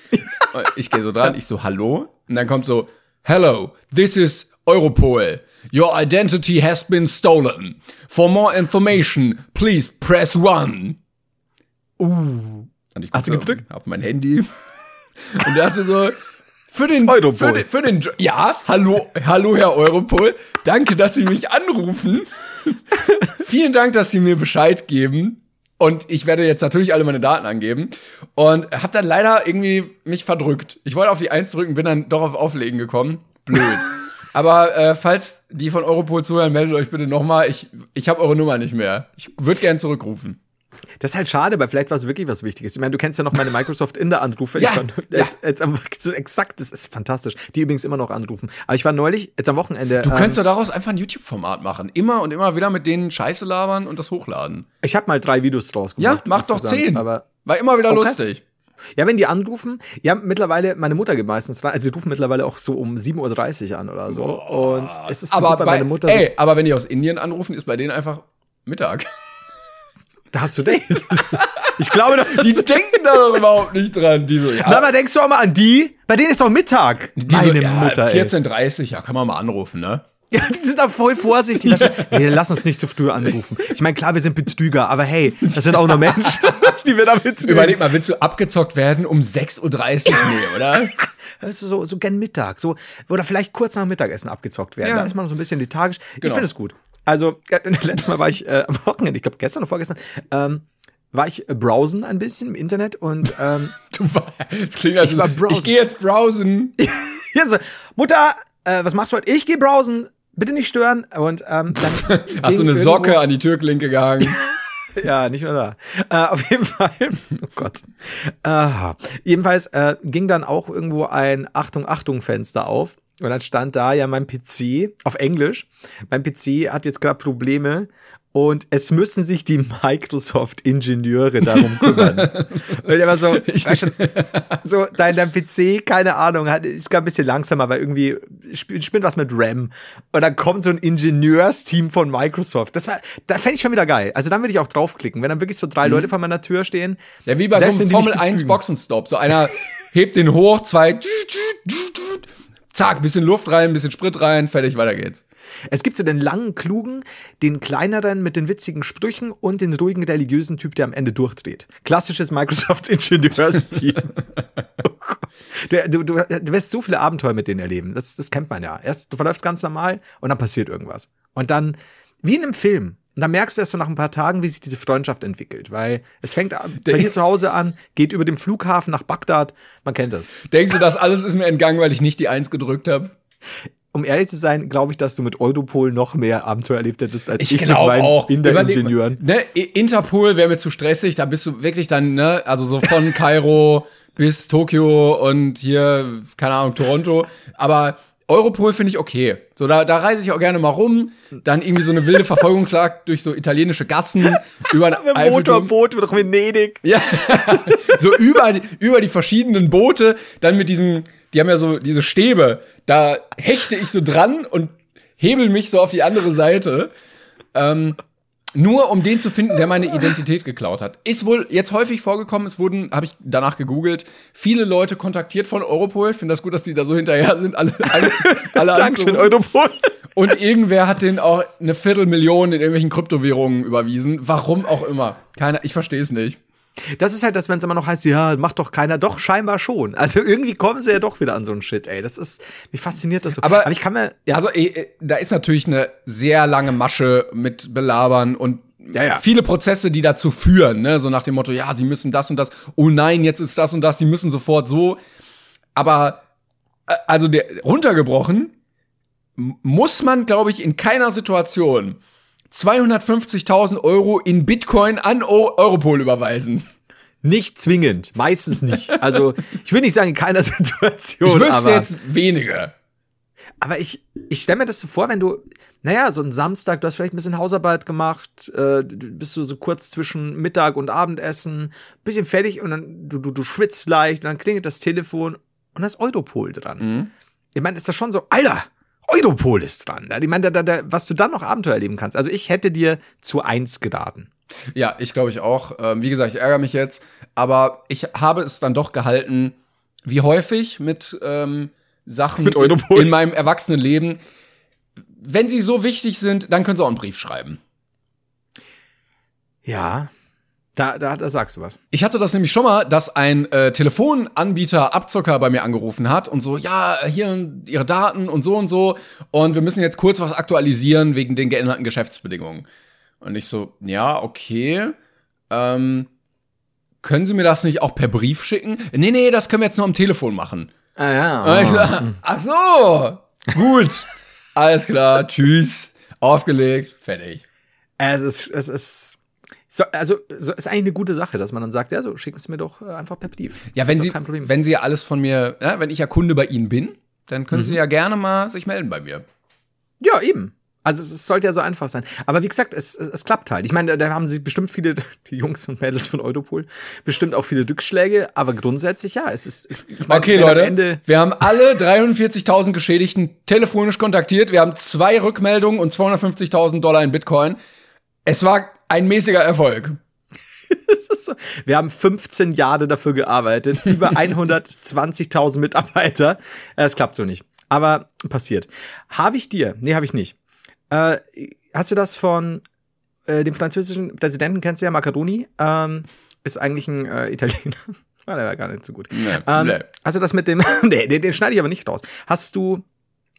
ich gehe so dran, ich so hallo und dann kommt so Hello, this is Europol. Your identity has been stolen. For more information, please press one. Uh. Und ich Hast du gedrückt? Auf mein Handy. Und dachte so, für den, für den, für den, ja, hallo, hallo Herr Europol. Danke, dass Sie mich anrufen. Vielen Dank, dass Sie mir Bescheid geben. Und ich werde jetzt natürlich alle meine Daten angeben. Und habe dann leider irgendwie mich verdrückt. Ich wollte auf die Eins drücken, bin dann doch auf Auflegen gekommen. Blöd. Aber äh, falls die von Europol zuhören, meldet euch bitte nochmal. Ich, ich habe eure Nummer nicht mehr. Ich würde gern zurückrufen. Das ist halt schade, weil vielleicht war es wirklich was Wichtiges. Ich meine, du kennst ja noch meine Microsoft in der Anrufe. Ja, war, jetzt, ja. jetzt, jetzt, exakt, das ist fantastisch. Die übrigens immer noch anrufen. Aber ich war neulich, jetzt am Wochenende. Du ähm, könntest ja daraus einfach ein YouTube-Format machen. Immer und immer wieder mit denen Scheiße labern und das hochladen. Ich habe mal drei Videos draus gemacht. Ja, mach doch zehn. Aber war immer wieder okay. lustig. Ja, wenn die anrufen, ja, mittlerweile, meine Mutter geht meistens rein, also sie rufen mittlerweile auch so um 7.30 Uhr an oder so. Oh, und es ist aber super, bei, meine Mutter. Ey, so aber wenn die aus Indien anrufen, ist bei denen einfach Mittag. Da hast du den. Ich glaube, die denken da doch überhaupt nicht dran. Die so, ja. Na, aber denkst du auch mal an die? Bei denen ist doch Mittag. Die Meine so, ja, Mutter. 14.30 ja, kann man mal anrufen, ne? Ja, die sind da voll vorsichtig. nee, lass uns nicht zu früh anrufen. Ich meine, klar, wir sind Betrüger, aber hey, das sind auch nur Menschen, die wir damit betrügen. Überleg mal, willst du abgezockt werden um 6.30 Uhr? Nee, oder? Also so, so gern Mittag. So, oder vielleicht kurz nach Mittagessen abgezockt werden. Ja. Da ist man so ein bisschen lethargisch. Genau. Ich finde es gut. Also, letztes Mal war ich äh, am Wochenende, ich glaube gestern oder vorgestern, ähm, war ich äh, browsen ein bisschen im Internet und ähm, du war, das klingt also, ich, war browsen. ich gehe jetzt browsen. ja, so, Mutter, äh, was machst du heute? Ich gehe browsen, bitte nicht stören. Und ähm, dann hast du eine Socke an die Türklinke gehangen. ja, nicht mehr da. Äh, auf jeden Fall, oh Gott. Äh, jedenfalls äh, ging dann auch irgendwo ein Achtung, Achtung Fenster auf. Und dann stand da ja mein PC auf Englisch. Mein PC hat jetzt gerade Probleme und es müssen sich die Microsoft-Ingenieure darum kümmern. und ich war so, schon, so dein, dein PC, keine Ahnung, hat, ist gar ein bisschen langsamer, weil irgendwie spinnt was mit RAM. Und dann kommt so ein Ingenieursteam von Microsoft. Das war, da fände ich schon wieder geil. Also dann würde ich auch draufklicken, wenn dann wirklich so drei mhm. Leute vor meiner Tür stehen. Ja, wie bei so einem Formel 1 Boxenstopp. So einer hebt den hoch, zwei, zack, bisschen Luft rein, bisschen Sprit rein, fertig, weiter geht's. Es gibt so den langen, klugen, den kleineren mit den witzigen Sprüchen und den ruhigen, religiösen Typ, der am Ende durchdreht. Klassisches Microsoft-Ingenieursteam. du, du, du, du wirst so viele Abenteuer mit denen erleben. Das, das kennt man ja. Erst, du verläufst ganz normal und dann passiert irgendwas. Und dann, wie in einem Film, und dann merkst du erst so nach ein paar Tagen, wie sich diese Freundschaft entwickelt, weil es fängt bei dir zu Hause an, geht über den Flughafen nach Bagdad, man kennt das. Denkst du, das alles ist mir entgangen, weil ich nicht die Eins gedrückt habe? Um ehrlich zu sein, glaube ich, dass du mit Europol noch mehr Abenteuer erlebt hättest als ich, ich mit meinen auch. Ingenieuren. Ne, Interpol wäre mir zu stressig, da bist du wirklich dann, ne, also so von Kairo bis Tokio und hier, keine Ahnung, Toronto. Aber Europol finde ich okay. So, da, da reise ich auch gerne mal rum. Dann irgendwie so eine wilde Verfolgungsjagd durch so italienische Gassen über ein Motorboot durch Venedig. Ja, so über, über die verschiedenen Boote, dann mit diesem die haben ja so diese Stäbe, da hechte ich so dran und hebel mich so auf die andere Seite. Ähm, nur um den zu finden, der meine Identität geklaut hat. Ist wohl jetzt häufig vorgekommen, es wurden, habe ich danach gegoogelt, viele Leute kontaktiert von Europol. Ich finde das gut, dass die da so hinterher sind, alle, alle, alle Dankeschön, Europol. Und irgendwer hat denen auch eine Viertelmillion in irgendwelchen Kryptowährungen überwiesen. Warum auch immer. Keiner, ich verstehe es nicht. Das ist halt das, wenn es immer noch heißt, ja, macht doch keiner, doch scheinbar schon. Also irgendwie kommen sie ja doch wieder an so einen Shit, ey. Das ist, wie fasziniert das so. Aber, Aber ich kann mir, ja. Also, ey, da ist natürlich eine sehr lange Masche mit Belabern und ja, ja. viele Prozesse, die dazu führen, ne? So nach dem Motto, ja, sie müssen das und das. Oh nein, jetzt ist das und das, sie müssen sofort so. Aber, äh, also der, runtergebrochen, muss man, glaube ich, in keiner Situation 250.000 Euro in Bitcoin an Europol überweisen. Nicht zwingend, meistens nicht. Also, ich würde nicht sagen in keiner Situation. Ich wüsste aber, jetzt weniger. Aber ich, ich stelle mir das so vor, wenn du, naja, so ein Samstag, du hast vielleicht ein bisschen Hausarbeit gemacht, äh, bist du so kurz zwischen Mittag und Abendessen, bisschen fertig und dann du, du, du schwitzt leicht und dann klingelt das Telefon und da ist Europol dran. Mhm. Ich meine, ist das schon so, Alter, Europol ist dran. Ich meine, da, da, was du dann noch Abenteuer erleben kannst. Also ich hätte dir zu eins geraten. Ja, ich glaube ich auch. Ähm, wie gesagt, ich ärgere mich jetzt, aber ich habe es dann doch gehalten, wie häufig mit ähm, Sachen mit Europol. in meinem Erwachsenenleben. Wenn sie so wichtig sind, dann können sie auch einen Brief schreiben. Ja, da, da, da sagst du was. Ich hatte das nämlich schon mal, dass ein äh, Telefonanbieter Abzocker bei mir angerufen hat und so, ja, hier ihre Daten und so und so und wir müssen jetzt kurz was aktualisieren wegen den geänderten Geschäftsbedingungen. Und ich so, ja, okay. Ähm, können Sie mir das nicht auch per Brief schicken? Nee, nee, das können wir jetzt nur am Telefon machen. Ah ja. Und ich so, ach so, gut. Alles klar, tschüss. Aufgelegt, fertig. Es ist, es ist so, also so ist eigentlich eine gute Sache, dass man dann sagt, ja, so schicken Sie mir doch äh, einfach per Brief. Ja, wenn Sie, wenn Sie alles von mir, ja, wenn ich ja Kunde bei Ihnen bin, dann können mhm. Sie ja gerne mal sich melden bei mir. Ja, eben. Also es, es, sollte ja so einfach sein. Aber wie gesagt, es, es, es klappt halt. Ich meine, da, da, haben sie bestimmt viele, die Jungs und Mädels von Europol, bestimmt auch viele Rückschläge, aber grundsätzlich ja, es ist. Es, ich mein, okay, Leute, wir haben alle 43.000 Geschädigten telefonisch kontaktiert. Wir haben zwei Rückmeldungen und 250.000 Dollar in Bitcoin. Es war ein mäßiger Erfolg. Wir haben 15 Jahre dafür gearbeitet, über 120.000 Mitarbeiter. Es klappt so nicht. Aber passiert. Habe ich dir? Nee, habe ich nicht. Äh, hast du das von äh, dem französischen Präsidenten, kennst du ja, Macaroni? Ähm, ist eigentlich ein äh, Italiener. War der war gar nicht so gut. Nee, ähm, nee. Hast du das mit dem. nee, den, den schneide ich aber nicht raus. Hast du.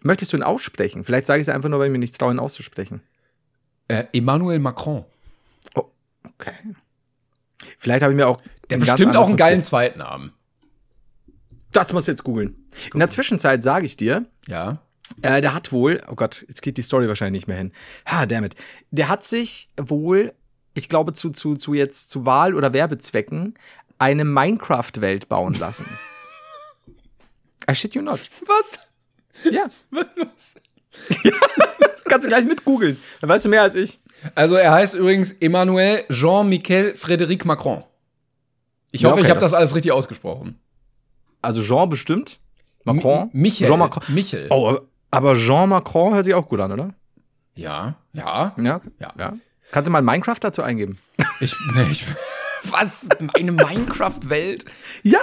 Möchtest du ihn aussprechen? Vielleicht sage ich es einfach nur, weil ich mir nicht traue, ihn auszusprechen. Äh, Emmanuel Macron. Oh, okay. Vielleicht habe ich mir auch. Der bestimmt auch einen geilen notiert. Zweitnamen. Das muss jetzt googeln. In der Zwischenzeit sage ich dir, Ja. Äh, der hat wohl, oh Gott, jetzt geht die Story wahrscheinlich nicht mehr hin. Ha, damit. Der hat sich wohl, ich glaube, zu, zu, zu jetzt zu Wahl- oder Werbezwecken eine Minecraft-Welt bauen lassen. I shit you not. Was? Ja, Was? kannst du gleich mit googeln. Dann weißt du mehr als ich. Also er heißt übrigens Emmanuel Jean-Michel Frédéric Macron. Ich Ja, hoffe, okay, ich habe das das- alles richtig ausgesprochen. Also Jean bestimmt. Macron. M Michel. Jean Macron. Michel. Oh, aber- Jean Macron hört sich auch gut an, oder? Ja, ja. Ja. Ja. ja. Kannst du mal Minecraft dazu eingeben? Ich, nee, ich, was? Eine Minecraft-Welt? Ja,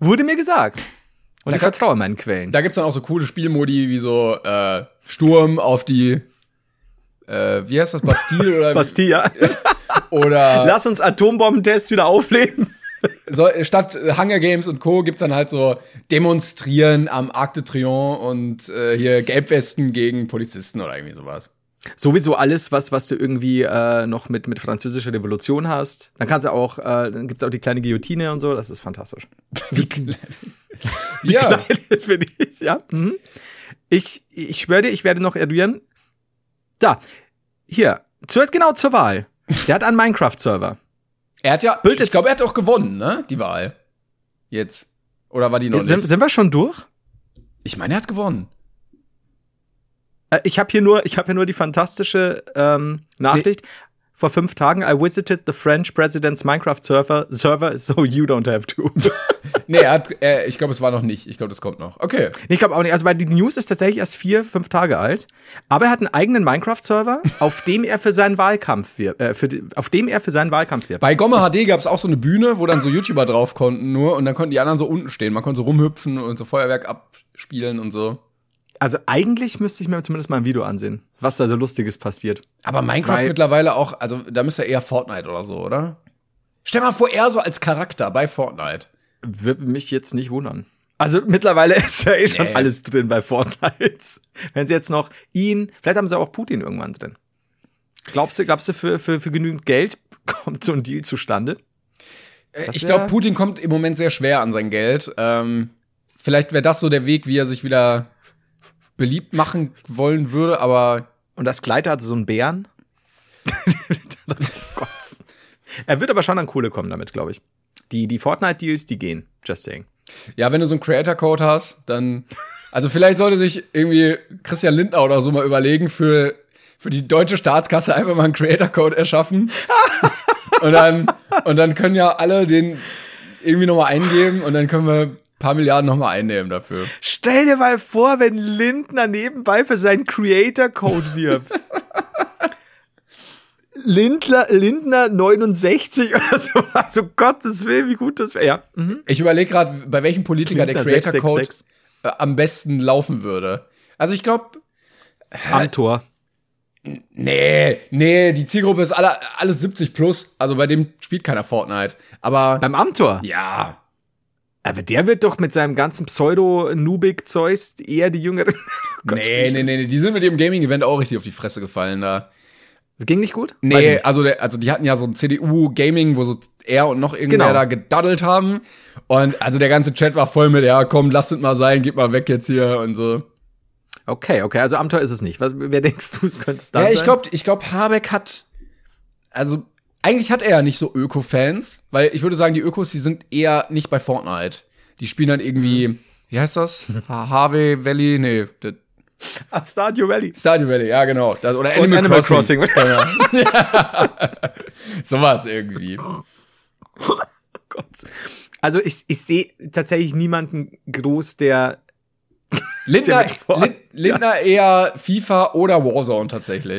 wurde mir gesagt. Und Da ich vertraue meinen Quellen. Da gibt's dann auch so coole Spielmodi wie so äh, Sturm auf die äh, wie heißt das? Bastille oder, Bastilla. oder Lass uns Atombombentests wieder aufleben. so, statt Hunger Games und Co. gibt's dann halt so Demonstrieren am Arc de Triomphe und äh, hier Gelbwesten gegen Polizisten oder irgendwie sowas. Sowieso alles, was, was du irgendwie äh, noch mit, mit französischer Revolution hast. Dann kannst du auch, äh, dann gibt's auch die kleine Guillotine und so. Das ist fantastisch. ja, Finde ich, ja. Mhm. Ich, ich schwöre dir, ich werde noch eruieren. Da, hier, zu, genau zur Wahl. Der hat einen Minecraft-Server. er hat ja, Bild ich glaube, er hat auch gewonnen, ne? Die Wahl. Jetzt. Oder war die noch Sind, nicht? sind wir schon durch? Ich meine, er hat gewonnen. Äh, ich habe hier nur, ich habe hier nur die fantastische ähm, Nachricht. Vor fünf Tagen, I visited the French President's Minecraft Server, server so you don't have to. Nee, er hat, er, ich glaube, es war noch nicht. Ich glaube, das kommt noch. Okay. Nee, ich glaube auch nicht. Also, weil die News ist tatsächlich erst vier, fünf Tage alt. Aber er hat einen eigenen Minecraft-Server, auf dem er für seinen Wahlkampf wirbt, äh, für auf dem er für seinen Wahlkampf wirbt. Bei Gomme HD gab es auch so eine Bühne, wo dann so YouTuber drauf konnten nur und dann konnten die anderen so unten stehen. Man konnte so rumhüpfen und so Feuerwerk abspielen und so. Also, eigentlich müsste ich mir zumindest mal ein Video ansehen, was da so Lustiges passiert. Aber Minecraft Weil- mittlerweile auch, also da müsste eher Fortnite oder so, oder? Stell mal vor, er so als Charakter bei Fortnite. Würde mich jetzt nicht wundern. Also, mittlerweile ist ja eh schon Nee. alles drin bei Fortnite. Wenn sie jetzt noch ihn, vielleicht haben sie auch Putin irgendwann drin. Glaubst du, glaubst du, für, für, für genügend Geld kommt so ein Deal zustande? Äh, Das ich glaube, Putin kommt im Moment sehr schwer an sein Geld. Ähm, vielleicht wäre das so der Weg, wie er sich wieder beliebt machen wollen würde, aber Und das Kleid hatte so einen Bären. oh Gott. Er wird aber schon an Kohle kommen damit, glaube ich. Die, die Fortnite-Deals, die gehen. Just saying. ja, wenn du so einen Creator-Code hast, dann. Also vielleicht sollte sich irgendwie Christian Lindner oder so mal überlegen, für, für die deutsche Staatskasse einfach mal einen Creator-Code erschaffen. und, dann, und dann können ja alle den irgendwie nochmal eingeben und dann können wir paar Milliarden nochmal einnehmen dafür. Stell dir mal vor, wenn Lindner nebenbei für seinen Creator-Code wirbt. Lindler, Lindner 69 oder so. Also Gottes Willen, wie gut das wäre. Ja. Mhm. Ich überlege gerade, bei welchem Politiker der Lindner Creator-Code 666. äh, am besten laufen würde. Also ich glaube, Am Tor. nee, nee, die Zielgruppe ist alle, alles 70 plus. Also bei dem spielt keiner Fortnite. Aber Beim Amtor. ja, Aber der wird doch mit seinem ganzen Pseudo-Nubik-Zeugs eher die Jüngeren. Gott, nee, nee, nee, nee, die sind mit dem Gaming-Event auch richtig auf die Fresse gefallen da. Ging nicht gut? Ich Nee, nicht. also, der, also die hatten ja so ein CDU-Gaming, wo so er und noch irgendwer Genau. da gedaddelt haben. Und also der ganze Chat war voll mit, ja, komm, lasst es mal sein, geht mal weg jetzt hier und so. Okay, okay, also Amtor ist es nicht. Was, wer denkst du, es könnte es dann Ja, ich sein? glaube, ich glaub, Habeck hat, also eigentlich hat er ja nicht so Öko-Fans, weil ich würde sagen, die Ökos, die sind eher nicht bei Fortnite. Die spielen dann irgendwie, wie heißt das? Ha- Harvey Valley, nee, Ah, Stardew Valley. Stardew Valley, ja genau. Das, oder Animal, Animal Crossing. Crossing. Ja. Sowas irgendwie. Gott. Also ich, ich sehe tatsächlich niemanden groß, der. Fort- Lin- Lindner eher FIFA oder Warzone tatsächlich.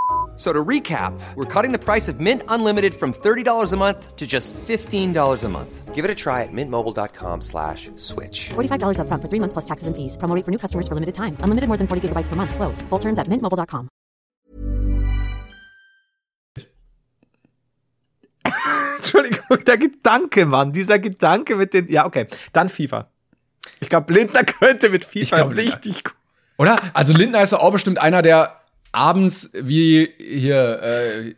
So to recap, we're cutting the price of Mint Unlimited from $30 a month to just $15 a month. Give it a try at mintmobile.com slash switch. $45 upfront for three months plus taxes and fees. Promo for new customers for limited time. Unlimited more than 40 gigabytes per month. Slows. Full terms at mintmobile.com. Entschuldigung, der Gedanke, Mann, dieser Gedanke mit den. Ja, okay, dann FIFA. Ich glaube, Lindner könnte mit FIFA glaub, Lindner. richtig gut. Oder? Also Lindner ist ja auch bestimmt einer, der abends, wie hier äh,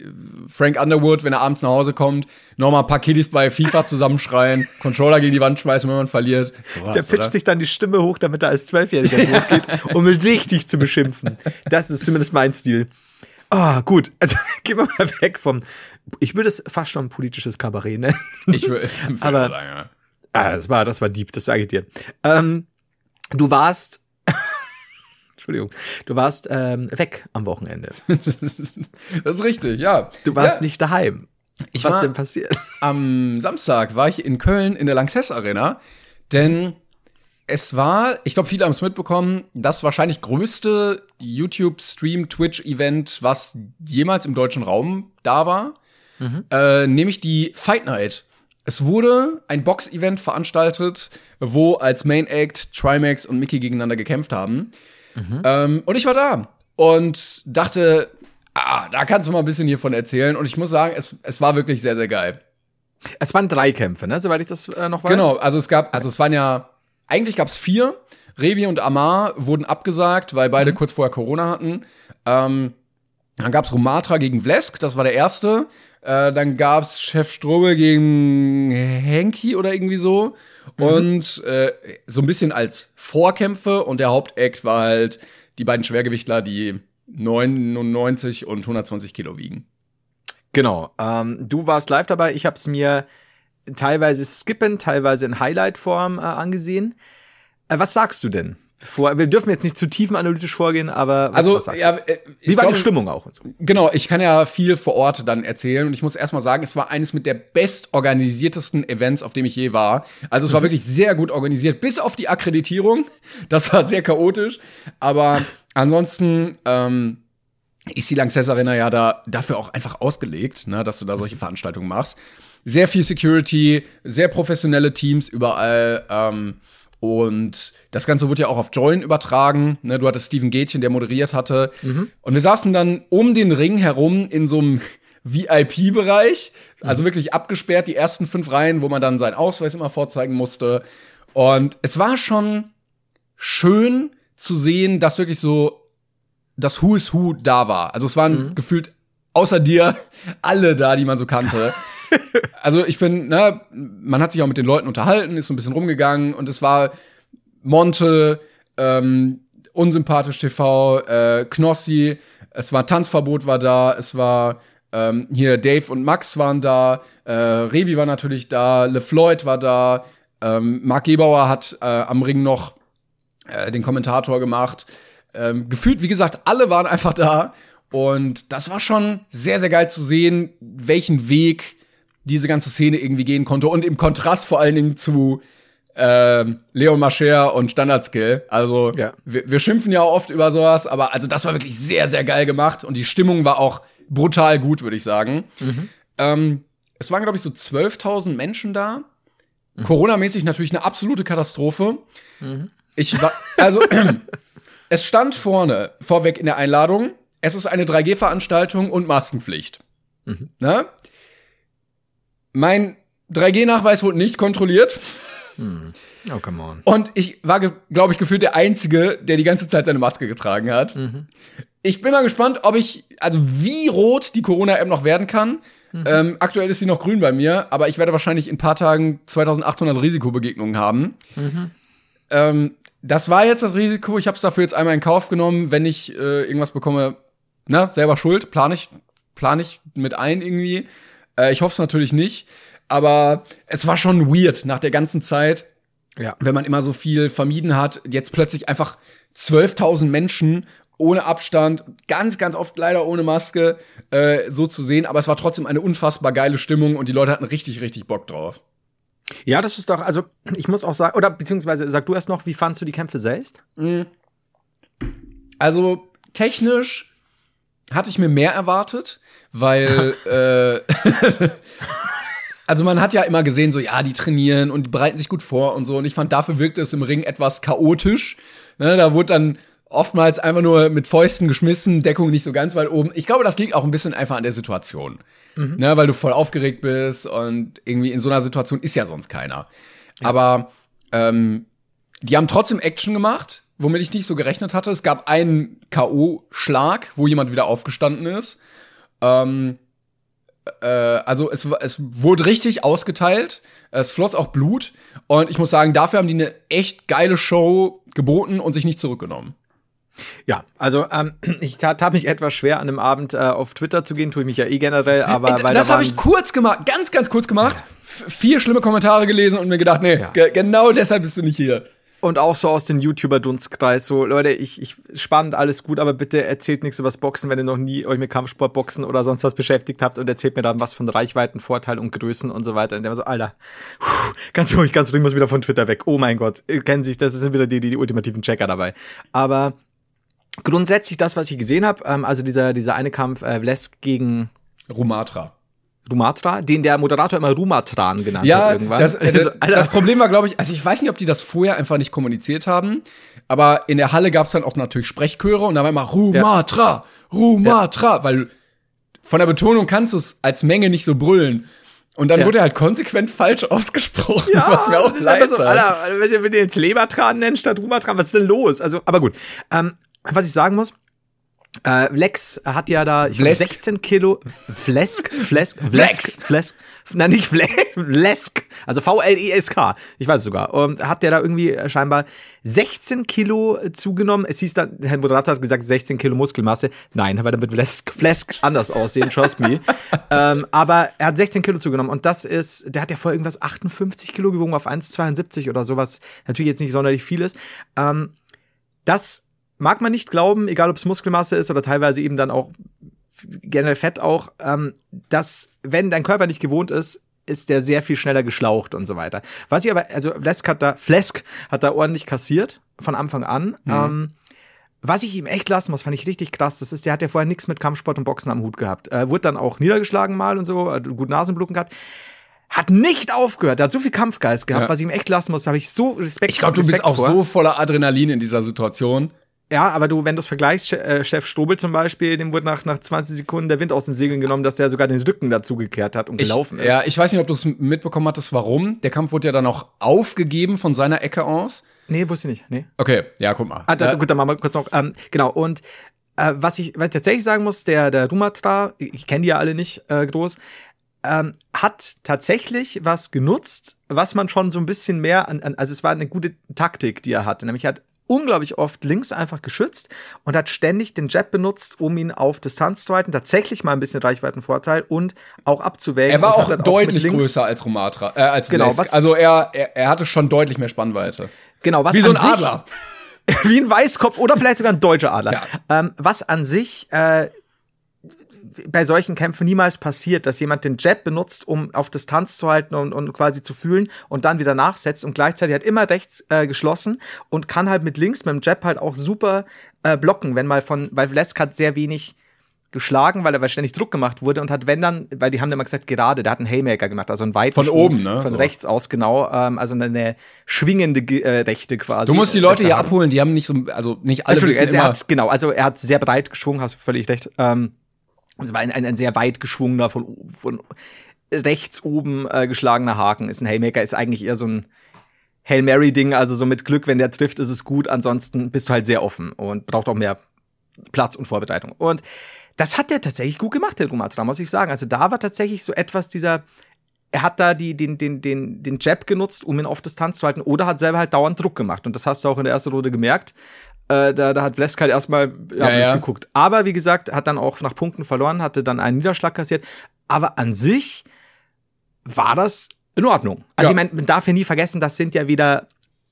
Frank Underwood, wenn er abends nach Hause kommt, nochmal ein paar Kiddies bei FIFA zusammenschreien, Controller gegen die Wand schmeißen, wenn man verliert. Sowas, Der pitcht oder? sich dann die Stimme hoch, damit er als Zwölfjähriger hochgeht, um mich richtig zu beschimpfen. Das ist zumindest mein Stil. Ah, gut. Also gehen wir mal weg vom. Ich würde es fast schon ein politisches Kabarett nennen. Ich will, will Aber- sagen, ja. Ah, das war, das war deep, das sage ich dir. Ähm, du warst. Entschuldigung. Du warst ähm, weg am Wochenende. Das ist richtig, ja. Du warst ja, nicht daheim. Ich Was war- denn passiert? Am Samstag war ich in Köln in der Lanxess Arena, denn es war, ich glaube, viele haben es mitbekommen, das wahrscheinlich größte YouTube-Stream-Twitch-Event, was jemals im deutschen Raum da war, äh, nämlich die Fight Night. Es wurde ein Box-Event veranstaltet, wo als Main Act Trimax und Mickey gegeneinander gekämpft haben. Ähm, und ich war da und dachte, ah, da kannst du mal ein bisschen hiervon erzählen. Und ich muss sagen, es, es war wirklich sehr, sehr geil. Es waren drei Kämpfe, ne? Soweit ich das äh, noch weiß. Genau, also es gab, also es waren ja, eigentlich gab es vier. Revi und Amar wurden abgesagt, weil beide kurz vorher Corona hatten. Ähm, dann gab es Rumatra gegen Vlesk, das war der erste. Äh, dann gab es Chef Strobel gegen Henki oder irgendwie so. Und äh, so ein bisschen als Vorkämpfe. Und der Hauptakt war halt die beiden Schwergewichtler, die 99 und 120 Kilo wiegen. Genau. Ähm, du warst live dabei. Ich habe es mir teilweise skippen, teilweise in Highlight-Form äh, angesehen. Äh, was sagst du denn? Bevor, wir dürfen jetzt nicht zu tiefenanalytisch vorgehen, aber was, Also, was sagst ja, du? äh, Wie war glaube- die Stimmung auch und so? Genau, ich kann ja viel vor Ort dann erzählen und ich muss erstmal sagen, es war eines mit der bestorganisiertesten Events, auf dem ich je war. Also es war wirklich sehr gut organisiert, bis auf die Akkreditierung. Das war sehr chaotisch, aber ansonsten ähm, ist die Lanxess Arena ja da dafür auch einfach ausgelegt, ne, dass du da solche Veranstaltungen machst. Sehr viel Security, sehr professionelle Teams überall. Ähm, und das Ganze wurde ja auch auf Join übertragen. Ne, du hattest Steven Gätchen, der moderiert hatte. Und wir saßen dann um den Ring herum in so einem VIP-Bereich. Also wirklich abgesperrt, die ersten fünf Reihen, wo man dann seinen Ausweis immer vorzeigen musste. Und es war schon schön zu sehen, dass wirklich so das Who is Who da war. Also es waren gefühlt außer dir alle da, die man so kannte. also ich bin, ne, man hat sich auch mit den Leuten unterhalten, ist so ein bisschen rumgegangen und es war Monte, ähm, unsympathisch TV, äh, Knossi, es war Tanzverbot war da, es war ähm, hier Dave und Max waren da, äh, Revi war natürlich da, LeFloid war da, ähm, Marc Gebauer hat äh, am Ring noch äh, den Kommentator gemacht. Ähm, gefühlt, wie gesagt, alle waren einfach da. Und das war schon sehr, sehr geil zu sehen, welchen Weg diese ganze Szene irgendwie gehen konnte. Und im Kontrast vor allen Dingen zu ähm, Leon Mascher und Standardskill. Also, Ja. wir, wir schimpfen ja oft über sowas, aber also das war wirklich sehr, sehr geil gemacht. Und die Stimmung war auch brutal gut, würde ich sagen. Ähm, es waren, glaube ich, so 12.000 Menschen da. Corona-mäßig natürlich eine absolute Katastrophe. Ich war, also, es stand vorne, vorweg in der Einladung, es ist eine 3G-Veranstaltung und Maskenpflicht. Ne? Mein 3G-Nachweis wurde nicht kontrolliert Oh, come on. und ich war, glaube ich, gefühlt der Einzige, der die ganze Zeit seine Maske getragen hat. Ich bin mal gespannt, ob ich, also wie rot die Corona-App noch werden kann. Ähm, aktuell ist sie noch grün bei mir, aber ich werde wahrscheinlich in ein paar Tagen 2800 Risikobegegnungen haben. Ähm, das war jetzt das Risiko. Ich habe es dafür jetzt einmal in Kauf genommen. Wenn ich äh, irgendwas bekomme, na, selber schuld, plane ich, plan ich mit ein irgendwie. Äh, ich hoffe es natürlich nicht. Aber es war schon weird nach der ganzen Zeit, Ja. wenn man immer so viel vermieden hat, jetzt plötzlich einfach 12.000 Menschen ohne Abstand, ganz, ganz oft leider ohne Maske, äh, so zu sehen. Aber es war trotzdem eine unfassbar geile Stimmung und die Leute hatten richtig, richtig Bock drauf. Ja, das ist doch, also ich muss auch sagen, oder beziehungsweise sag du erst noch, wie fandst du die Kämpfe selbst? Also technisch hatte ich mir mehr erwartet, weil äh, also man hat ja immer gesehen, so ja, die trainieren und die bereiten sich gut vor und so. Und ich fand, dafür wirkte es im Ring etwas chaotisch. Ne, da wurde dann oftmals einfach nur mit Fäusten geschmissen, Deckung nicht so ganz weit oben. Ich glaube, das liegt auch ein bisschen einfach an der Situation. Ne, weil du voll aufgeregt bist und irgendwie in so einer Situation ist ja sonst keiner. Aber ähm, die haben trotzdem Action gemacht, womit ich nicht so gerechnet hatte. Es gab einen K.O.-Schlag, wo jemand wieder aufgestanden ist. Ähm, äh, also es, es wurde richtig ausgeteilt. Es floss auch Blut. Und ich muss sagen, dafür haben die eine echt geile Show geboten und sich nicht zurückgenommen. Ja, also ähm, ich tat, mich etwas schwer an dem Abend äh, auf Twitter zu gehen, tue ich mich ja eh generell, aber Äh, weil das da habe ich kurz gemacht, ganz, ganz kurz gemacht. Vier schlimme Kommentare gelesen und mir gedacht, nee, Ja. ge genau deshalb bist du nicht hier. Und auch so aus dem YouTuber-Dunstkreis so, Leute, ich, ich, spannend, alles gut, aber bitte erzählt nichts über das Boxen, wenn ihr noch nie euch mit Kampfsport, Boxen oder sonst was beschäftigt habt und erzählt mir dann was von Reichweiten, Vorteil und Größen und so weiter. Und der war so, Alter, puh, ganz ruhig, ganz ruhig, muss wieder von Twitter weg. Oh mein Gott, kennen sich, das sind wieder die, die, die ultimativen Checker dabei. Aber grundsätzlich das, was ich gesehen habe, ähm, also dieser, dieser eine Kampf äh, Vlesk gegen Rumatra. Rumatra, den der Moderator immer Rumatran genannt Ja, hat irgendwann. das, Also, das, Problem war, glaube ich, also ich weiß nicht, ob die das vorher einfach nicht kommuniziert haben, aber in der Halle gab es dann auch natürlich Sprechchöre und da war immer Rumatra, Rumatra, weil von der Betonung kannst du es als Menge nicht so brüllen. Und dann Ja. wurde er halt konsequent falsch ausgesprochen, was mir auch leid so. Alter, wenn den jetzt Lebertran nennt statt Rumatran, was ist denn los? Also, aber gut. Ähm, was ich sagen muss, äh, Lex hat ja da ich glaub, Vlesk. 16 Kilo Flesk, Flesk. Flesk, Flesk, nein, nicht Flesk, Flesk, also V-L-E-S-K, ich weiß es sogar. Und hat der da irgendwie äh, scheinbar 16 Kilo zugenommen. Es hieß dann, Herr Moderator hat gesagt 16 Kilo Muskelmasse. Nein, weil dann wird Flesk, Flesk anders aussehen, trust me. ähm, aber er hat 16 Kilo zugenommen und das ist, der hat ja vorher irgendwas 58 Kilo gewogen auf 1,72 oder sowas. Natürlich jetzt nicht sonderlich viel ist. Ähm, das mag man nicht glauben, egal ob es Muskelmasse ist oder teilweise eben dann auch generell Fett auch, ähm, dass wenn dein Körper nicht gewohnt ist, ist der sehr viel schneller geschlaucht und so weiter. Was ich aber, also Flesk hat da, Flesk hat da ordentlich kassiert von Anfang an. Ähm, was ich ihm echt lassen muss, fand ich richtig krass. Das ist, der hat ja vorher nichts mit Kampfsport und Boxen am Hut gehabt. Äh, wurde dann auch niedergeschlagen mal und so, hat gut Nasenbluten gehabt. Hat nicht aufgehört, der hat so viel Kampfgeist gehabt, Ja. was ich ihm echt lassen muss, habe ich so Respekt Ich glaube, du bist auch vor. so voller Adrenalin in dieser Situation. Ja, aber du, wenn du es vergleichst, äh, Chef Strobel zum Beispiel, dem wurde nach, nach 20 Sekunden der Wind aus den Segeln genommen, dass der sogar den Rücken dazugekehrt hat und Ich, gelaufen ist. Ja, ich weiß nicht, ob du es mitbekommen hattest, warum. Der Kampf wurde ja dann auch aufgegeben von seiner Ecke aus. Nee, wusste ich nicht. Nee. Okay, ja, guck mal. Ah, da, Ja. Gut, dann machen wir kurz noch. Ähm, genau, und äh, was, ich, was ich tatsächlich sagen muss, der, der Rumatra, ich, ich kenne die ja alle nicht äh, groß, ähm, hat tatsächlich was genutzt, was man schon so ein bisschen mehr an, an, also es war eine gute Taktik, die er hatte. Nämlich er hat unglaublich oft links einfach geschützt und hat ständig den Jab benutzt, um ihn auf Distanz zu halten. Tatsächlich mal ein bisschen Reichweitenvorteil und auch abzuwägen. Er war auch deutlich links- größer als Romatra, äh, als Genau, Also er, er, er hatte schon deutlich mehr Spannweite. Genau, was Wie so ein Adler. Wie ein Weißkopf oder vielleicht sogar ein deutscher Adler. Ja. Ähm, was an sich äh, bei solchen Kämpfen niemals passiert, dass jemand den Jab benutzt, um auf Distanz zu halten und, und quasi zu fühlen und dann wieder nachsetzt und gleichzeitig hat immer rechts äh, geschlossen und kann halt mit links mit dem Jab halt auch super äh, blocken, wenn mal von, weil Vlesk hat sehr wenig geschlagen, weil er ständig Druck gemacht wurde und hat, wenn dann, weil die haben immer gesagt, gerade, der hat einen Haymaker gemacht, also einen weiten Von Schwung, oben, ne? Von So. rechts aus, genau, ähm, also eine schwingende äh, Rechte quasi. Du musst die Leute Rechte hier abholen, die haben nicht so, also nicht alle Entschuldigung, also er hat, genau, also er hat sehr breit geschwungen, hast du völlig recht. Ähm, es war ein, ein, ein sehr weit geschwungener, von, von rechts oben äh, geschlagener Haken. Ist ein Haymaker, ist eigentlich eher so ein Hail Mary-Ding, also so mit Glück, wenn der trifft, ist es gut. Ansonsten bist du halt sehr offen und braucht auch mehr Platz und Vorbereitung. Und das hat er tatsächlich gut gemacht, der Rumatra, muss ich sagen. Also da war tatsächlich so etwas dieser, er hat da die, den, den, den, den Jab genutzt, um ihn auf Distanz zu halten, oder hat selber halt dauernd Druck gemacht. Und das hast du auch in der ersten Runde gemerkt. Äh, da, da hat halt erstmal ja, Ja, ja. geguckt. Aber wie gesagt, hat dann auch nach Punkten verloren, hatte dann einen Niederschlag kassiert. Aber an sich war das in Ordnung. Also Ja. ich meine, man darf ja nie vergessen, das sind ja wieder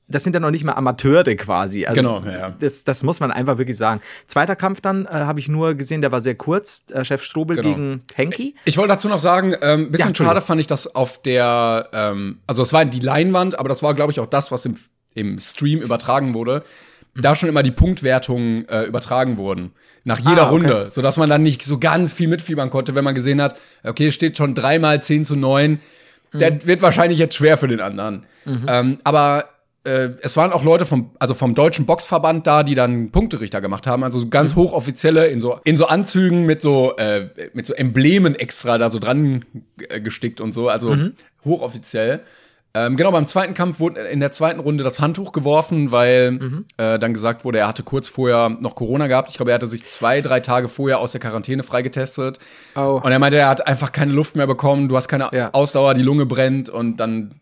das sind ja noch nicht mal Amateure quasi. Also Genau, ja, ja. Das, das muss man einfach wirklich sagen. Zweiter Kampf dann äh, habe ich nur gesehen, der war sehr kurz. Äh, Chef Strobel Genau. gegen Henki. Ich wollte dazu noch sagen, ähm, bisschen Entschuldigung. schade fand ich das auf der, ähm, also es war die Leinwand, aber das war, glaube ich, auch das, was im, im Stream übertragen wurde. Da schon immer die Punktwertungen äh, übertragen wurden. Nach jeder Ah, okay. Runde. Sodass man dann nicht so ganz viel mitfiebern konnte, wenn man gesehen hat, okay, steht schon dreimal 10 zu 9. Der Mhm. wird wahrscheinlich jetzt schwer für den anderen. Ähm, aber äh, es waren auch Leute vom, also vom Deutschen Boxverband da, die dann Punkterichter gemacht haben. Also so ganz hochoffizielle in so, in so Anzügen mit so, äh, mit so Emblemen extra da so dran äh, gestickt und so. Also hochoffiziell. Ähm, genau, beim zweiten Kampf wurde in der zweiten Runde das Handtuch geworfen, weil äh, dann gesagt wurde, er hatte kurz vorher noch Corona gehabt. Ich glaube, er hatte sich zwei, drei Tage vorher aus der Quarantäne freigetestet. Oh. Und er meinte, er hat einfach keine Luft mehr bekommen, du hast keine Ja. Ausdauer, die Lunge brennt und dann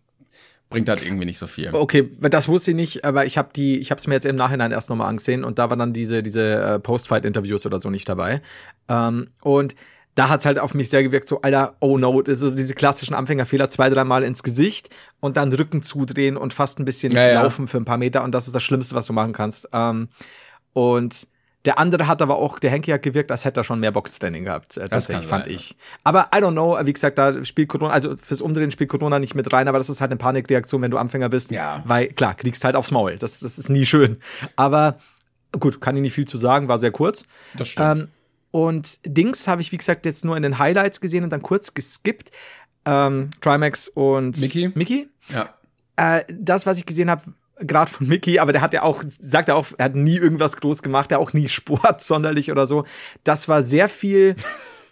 bringt das irgendwie nicht so viel. Okay, das wusste ich nicht, aber ich habe die, ich habe es mir jetzt im Nachhinein erst nochmal angesehen und da waren dann diese, diese äh, Post-Fight-Interviews oder so nicht dabei. Ähm, und da hat's halt auf mich sehr gewirkt, so, Alter, oh no, das ist so diese klassischen Anfängerfehler, zwei, dreimal ins Gesicht und dann Rücken zudrehen und fast ein bisschen Ja, ja. laufen für ein paar Meter und das ist das Schlimmste, was du machen kannst. Ähm, und der andere hat aber auch, der Henke hat gewirkt, als hätte er schon mehr Boxtraining gehabt, äh, tatsächlich, fand sein, ich. Aber I don't know, wie gesagt, da spielt Corona, also fürs Umdrehen spielt Corona nicht mit rein, aber das ist halt eine Panikreaktion, wenn du Anfänger bist. Ja. Weil, klar, kriegst halt aufs Maul. Das, das ist nie schön. Aber gut, kann ich nicht viel zu sagen, war sehr kurz. Das stimmt. Ähm, und Dings habe ich, wie gesagt, jetzt nur in den Highlights gesehen und dann kurz geskippt. Ähm, Trimax und Mickey? Mickey. ja. Äh, das, was ich gesehen habe, gerade von Mickey, aber der hat ja auch, sagt er auch, er hat nie irgendwas groß gemacht, der auch nie Sport sonderlich oder so. Das war sehr viel.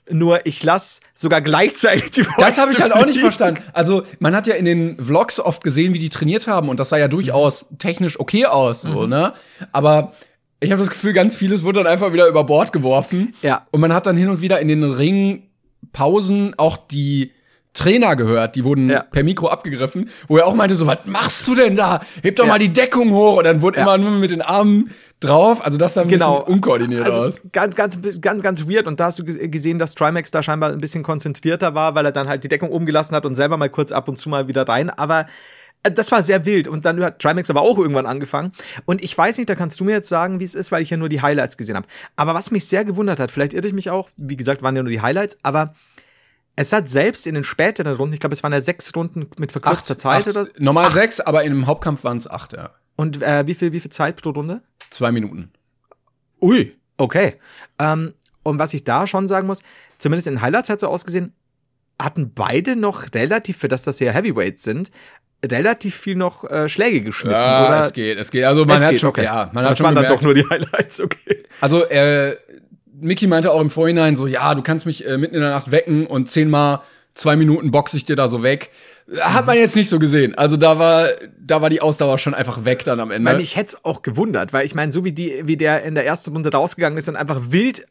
Nur ich lass sogar gleichzeitig die Das habe ich halt auch nicht verstanden. Also, man hat ja in den Vlogs oft gesehen, wie die trainiert haben und das sah ja durchaus technisch okay aus, so, Mhm. ne? Aber ich habe das Gefühl, ganz vieles wurde dann einfach wieder über Bord geworfen. Ja. Und man hat dann hin und wieder in den Ringpausen auch die Trainer gehört, die wurden Ja. per Mikro abgegriffen, wo er auch meinte so, was machst du denn da? Heb doch Ja. mal die Deckung hoch und dann wurde Ja. immer nur mit den Armen drauf. Also das sah ein Genau. bisschen unkoordiniert Also aus. ganz, ganz, ganz, ganz weird. Und da hast du ges- gesehen, dass Trimax da scheinbar ein bisschen konzentrierter war, weil er dann halt die Deckung umgelassen hat und selber mal kurz ab und zu mal wieder rein. Aber das war sehr wild. Und dann hat Trimax aber auch irgendwann angefangen. Und ich weiß nicht, da kannst du mir jetzt sagen, wie es ist, weil ich ja nur die Highlights gesehen habe. Aber was mich sehr gewundert hat, vielleicht irre ich mich auch, wie gesagt, waren ja nur die Highlights, aber es hat selbst in den späteren Runden, ich glaube, es waren ja sechs Runden mit verkürzter Zeit acht, oder Normal sechs, aber im Hauptkampf waren es acht, ja. Und äh, wie, viel, wie viel Zeit pro Runde? Zwei Minuten. Ui, okay. Ähm, und was ich da schon sagen muss, zumindest in den Highlights hat so ausgesehen, hatten beide noch relativ, für das das ja Heavyweights sind, relativ viel noch äh, Schläge geschmissen. Ja, oder? es geht, es geht. Also man Es hat geht, schon, okay. ja, man das hat schon waren dann doch nur die Highlights, okay. Also, äh, Mickey meinte auch im Vorhinein so, ja, du kannst mich äh, mitten in der Nacht wecken und zehnmal zwei Minuten boxe ich dir da so weg. Hat man jetzt nicht so gesehen. Also da war, da war die Ausdauer schon einfach weg dann am Ende. Weil mich hätte es auch gewundert, weil ich meine, so wie, die, wie der in der ersten Runde rausgegangen ist und einfach wild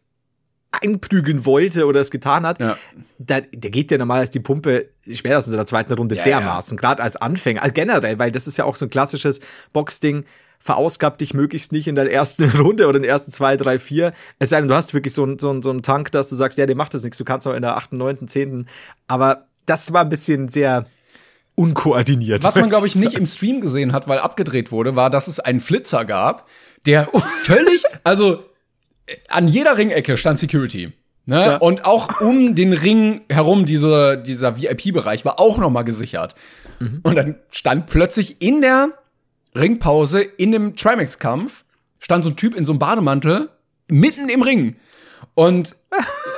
einprügeln wollte oder es getan hat, Ja. da, der geht ja normalerweise die Pumpe spätestens in der zweiten Runde Ja, dermaßen, gerade als Anfänger, also generell, weil das ist ja auch so ein klassisches Boxding, verausgab dich möglichst nicht in der ersten Runde oder in den ersten zwei, drei, vier. Es sei denn, du hast wirklich so einen so so einen Tank, dass du sagst, ja, dem macht das nichts, du kannst auch in der achten, neunten, zehnten. Aber das war ein bisschen sehr unkoordiniert. Was man, glaube ich, nicht im Stream gesehen hat, weil abgedreht wurde, war, dass es einen Flitzer gab, der völlig, also an jeder Ringecke stand Security. Ne? Ja. Und auch um den Ring herum, diese, dieser VIP-Bereich war auch noch mal gesichert. Mhm. Und dann stand plötzlich in der Ringpause, in dem Trimax-Kampf, stand so ein Typ in so einem Bademantel mitten im Ring. Und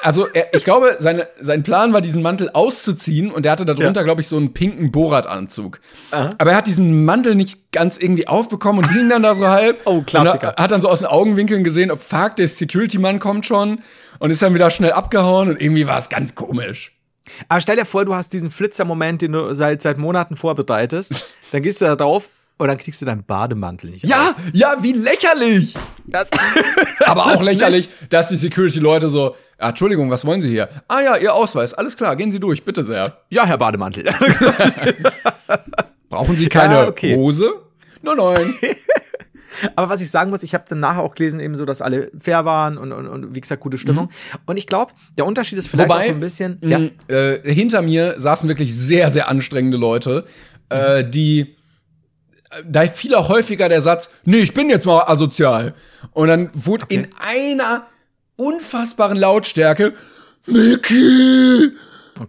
also er, ich glaube, seine, sein Plan war, diesen Mantel auszuziehen und er hatte darunter, Ja. glaube ich, so einen pinken Borat-Anzug. Aber er hat diesen Mantel nicht ganz irgendwie aufbekommen und hing dann da so halb. Oh, Klassiker. Hat dann so aus den Augenwinkeln gesehen, ob fuck, der Security-Mann kommt schon und ist dann wieder schnell abgehauen und irgendwie war es ganz komisch. Aber stell dir vor, du hast diesen Flitzer-Moment, den du seit, seit Monaten vorbereitest. dann gehst du da drauf und dann kriegst du deinen Bademantel nicht. Ja, ja, wie lächerlich! Das, Aber das auch ist lächerlich, dass die Security-Leute so, ah, Entschuldigung, was wollen Sie hier? Ah ja, Ihr Ausweis, alles klar, gehen Sie durch, bitte sehr. Nicht, ja, Herr Bademantel. Brauchen Sie keine Ja, okay. Hose? Nein, nein. Aber was ich sagen muss, ich habe dann nachher auch gelesen, eben so, dass alle fair waren und, und, und wie gesagt, gute Stimmung. Und ich glaube, der Unterschied ist vielleicht Mhm. Wobei, auch so ein bisschen. Ja, mh, äh, hinter mir saßen wirklich sehr, sehr anstrengende Leute, äh, die da fiel auch häufiger der Satz, nee, ich bin jetzt mal asozial. Und dann wurde in einer unfassbaren Lautstärke Mickey,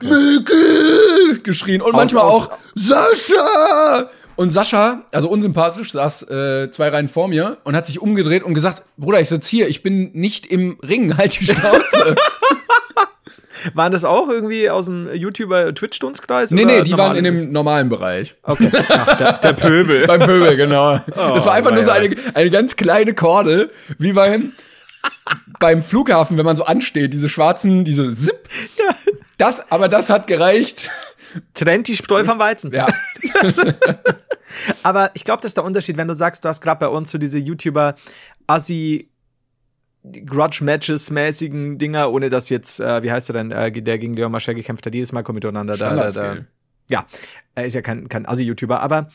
Mickey geschrien und manchmal aus- auch Sascha. Und Sascha, also unsympathisch, saß äh, zwei Reihen vor mir und hat sich umgedreht und gesagt, Bruder, ich sitze hier, ich bin nicht im Ring, halt die Schnauze. Waren das auch irgendwie aus dem YouTuber-Twitch-Dunstkreis? nee, oder nee, die waren in dem normalen Bereich. Okay. Ach, der, der Pöbel. Beim Pöbel, genau. das war einfach nur so eine, eine ganz kleine Kordel, wie beim, beim Flughafen, wenn man so ansteht, diese schwarzen, diese Zip. Das, aber das hat gereicht. Trennt die Spreu vom Weizen. Ja. Aber ich glaube, das ist der Unterschied, wenn du sagst, du hast gerade bei uns so diese YouTuber Assi Grudge-Matches-mäßigen Dinger, ohne dass jetzt, äh, wie heißt er denn, äh, der gegen Leon Mascher gekämpft hat, jedes Mal kommen miteinander. Da, da, da. Ja, er ist ja kein, kein Assi-YouTuber, aber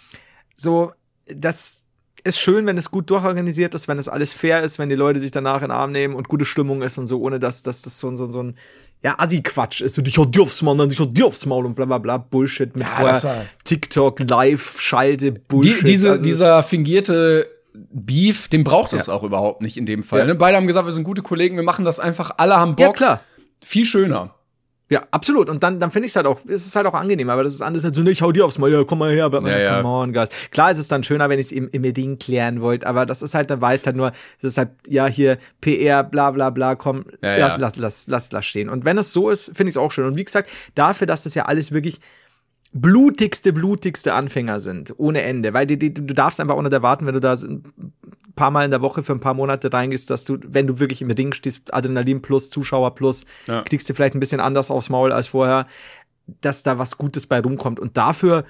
so, das ist schön, wenn es gut durchorganisiert ist, wenn es alles fair ist, wenn die Leute sich danach in den Arm nehmen und gute Stimmung ist und so, ohne dass, dass das so, ein- so, ein- so ein ja, Assi-Quatsch ist. So, dich hat dir aufs Maul, dann dich hat dir aufs Maul und bla bla bla, Bullshit mit Ja, vorher TikTok, Live-Schalte, Die, Bullshit. diese, Also es- dieser fingierte Beef, den braucht es auch überhaupt nicht in dem Fall. Ja. Ne? Beide haben gesagt, wir sind gute Kollegen, wir machen das einfach, alle haben Bock. Ja, klar. Viel schöner. Ja, absolut. Und dann, dann finde ich es halt auch, ist es halt auch angenehm, aber das ist anders als so, ne, ich hau dir aufs Mal, ja, komm mal her, aber Ja, ja. come on, guys. Klar ist es dann schöner, wenn ich es im, im Ding klären wollt, aber das ist halt, dann weiß halt nur, das ist halt, ja, hier, PR, bla, bla, bla, komm, Ja, lass, ja. lass, lass, lass, lass stehen. Und wenn es so ist, finde ich es auch schön. Und wie gesagt, dafür, dass das ja alles wirklich blutigste, blutigste Anfänger sind, ohne Ende, weil die, die, du darfst einfach auch nicht erwarten, wenn du da ein paar Mal in der Woche für ein paar Monate reingehst, dass du, wenn du wirklich im Ding stehst, Adrenalin plus, Zuschauer plus, Ja. kriegst du vielleicht ein bisschen anders aufs Maul als vorher, dass da was Gutes bei rumkommt. Und dafür,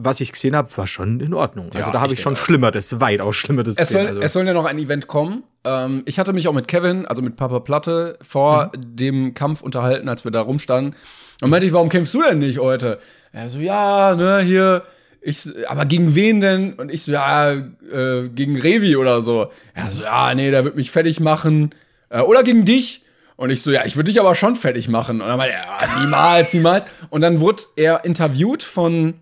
was ich gesehen habe, war schon in Ordnung. Also Ja, da habe ich ich schon. Schlimmeres, weitaus Schlimmeres Es soll, gesehen. Also. es soll ja noch ein Event kommen. Ähm, ich hatte mich auch mit Kevin, also mit Papa Platte, vor Mhm. dem Kampf unterhalten, als wir da rumstanden. Und meinte ich, warum kämpfst du denn nicht heute? Er so, ja, ne, hier, ich, aber gegen wen denn? Und ich so, ja, äh, gegen Revi oder so. Er so, ja, nee, der wird mich fertig machen. Äh, oder gegen dich. Und ich so, ja, ich würde dich aber schon fertig machen. Und dann meinte er, ja, niemals, niemals. Und dann wurde er interviewt von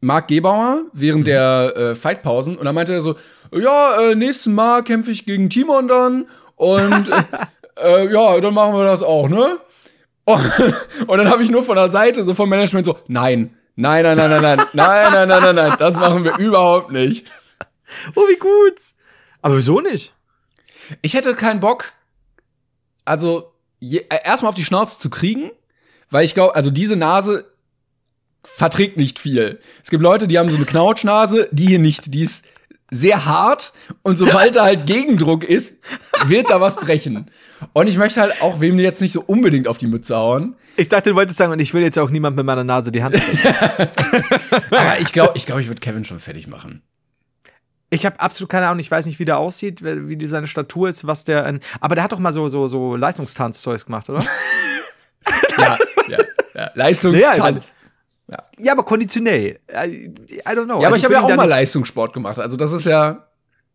Marc Gebauer während der äh, Fightpausen und dann meinte er so, ja, äh, nächstes Mal kämpfe ich gegen Timon dann und äh, äh, ja, dann machen wir das auch, ne? Und, und dann habe ich nur von der Seite so vom Management so, nein, nein, nein, nein, nein, nein, nein, nein, nein, nein, nein, das machen wir überhaupt nicht. oh, wie gut. Aber wieso nicht? Ich hätte keinen Bock, also äh, erstmal auf die Schnauze zu kriegen, weil ich glaube, also diese Nase verträgt nicht viel. Es gibt Leute, die haben so eine Knautschnase, die hier nicht, die ist sehr hart und sobald da halt Gegendruck ist, wird da was brechen. Und ich möchte halt auch wem jetzt nicht so unbedingt auf die Mütze hauen. Ich dachte, du wolltest sagen, und ich will jetzt auch niemand mit meiner Nase die Hand. Aber ich glaube, ich, glaub, ich würde Kevin schon fertig machen. Ich habe absolut keine Ahnung, ich weiß nicht, wie der aussieht, wie seine Statur ist, was der. Aber der hat doch mal so, so, so Leistungstanzzeugs gemacht, oder? Ja, ja. Ja, Leistungstanz. Ja, aber konditionell. I, I don't know. Ja, aber Also ich habe ja auch da mal Leistungssport gemacht. Also das ist ja,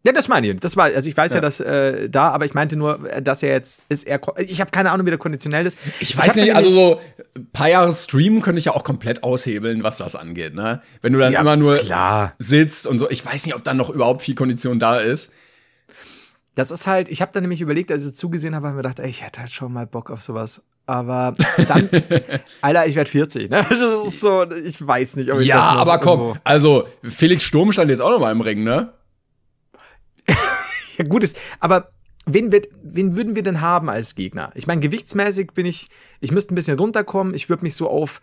Ja, das meine ich. Das war, also ich weiß ja, Ja. dass äh, da, aber ich meinte nur, dass er jetzt ist er. Ich habe keine Ahnung, wie der konditionell ist. Ich weiß nicht, also so ein paar Jahre Streamen könnte ich ja auch komplett aushebeln, was das angeht, ne? Wenn du dann Ja, immer nur klar. sitzt und so, ich weiß nicht, ob dann noch überhaupt viel Kondition da ist. Das ist halt, ich habe dann nämlich überlegt, als ich es zugesehen habe, habe ich mir gedacht, ey, ich hätte halt schon mal Bock auf sowas. Aber dann, Alter, ich werde 40, ne? Das ist so, ich weiß nicht, ob ich Ja, das noch aber komm, irgendwo- also Felix Sturm stand jetzt auch noch mal im Ring, ne? Ja, gut ist, aber wen, wird, wen würden wir denn haben als Gegner? Ich meine, gewichtsmäßig bin ich, ich müsste ein bisschen runterkommen. Ich würde mich so auf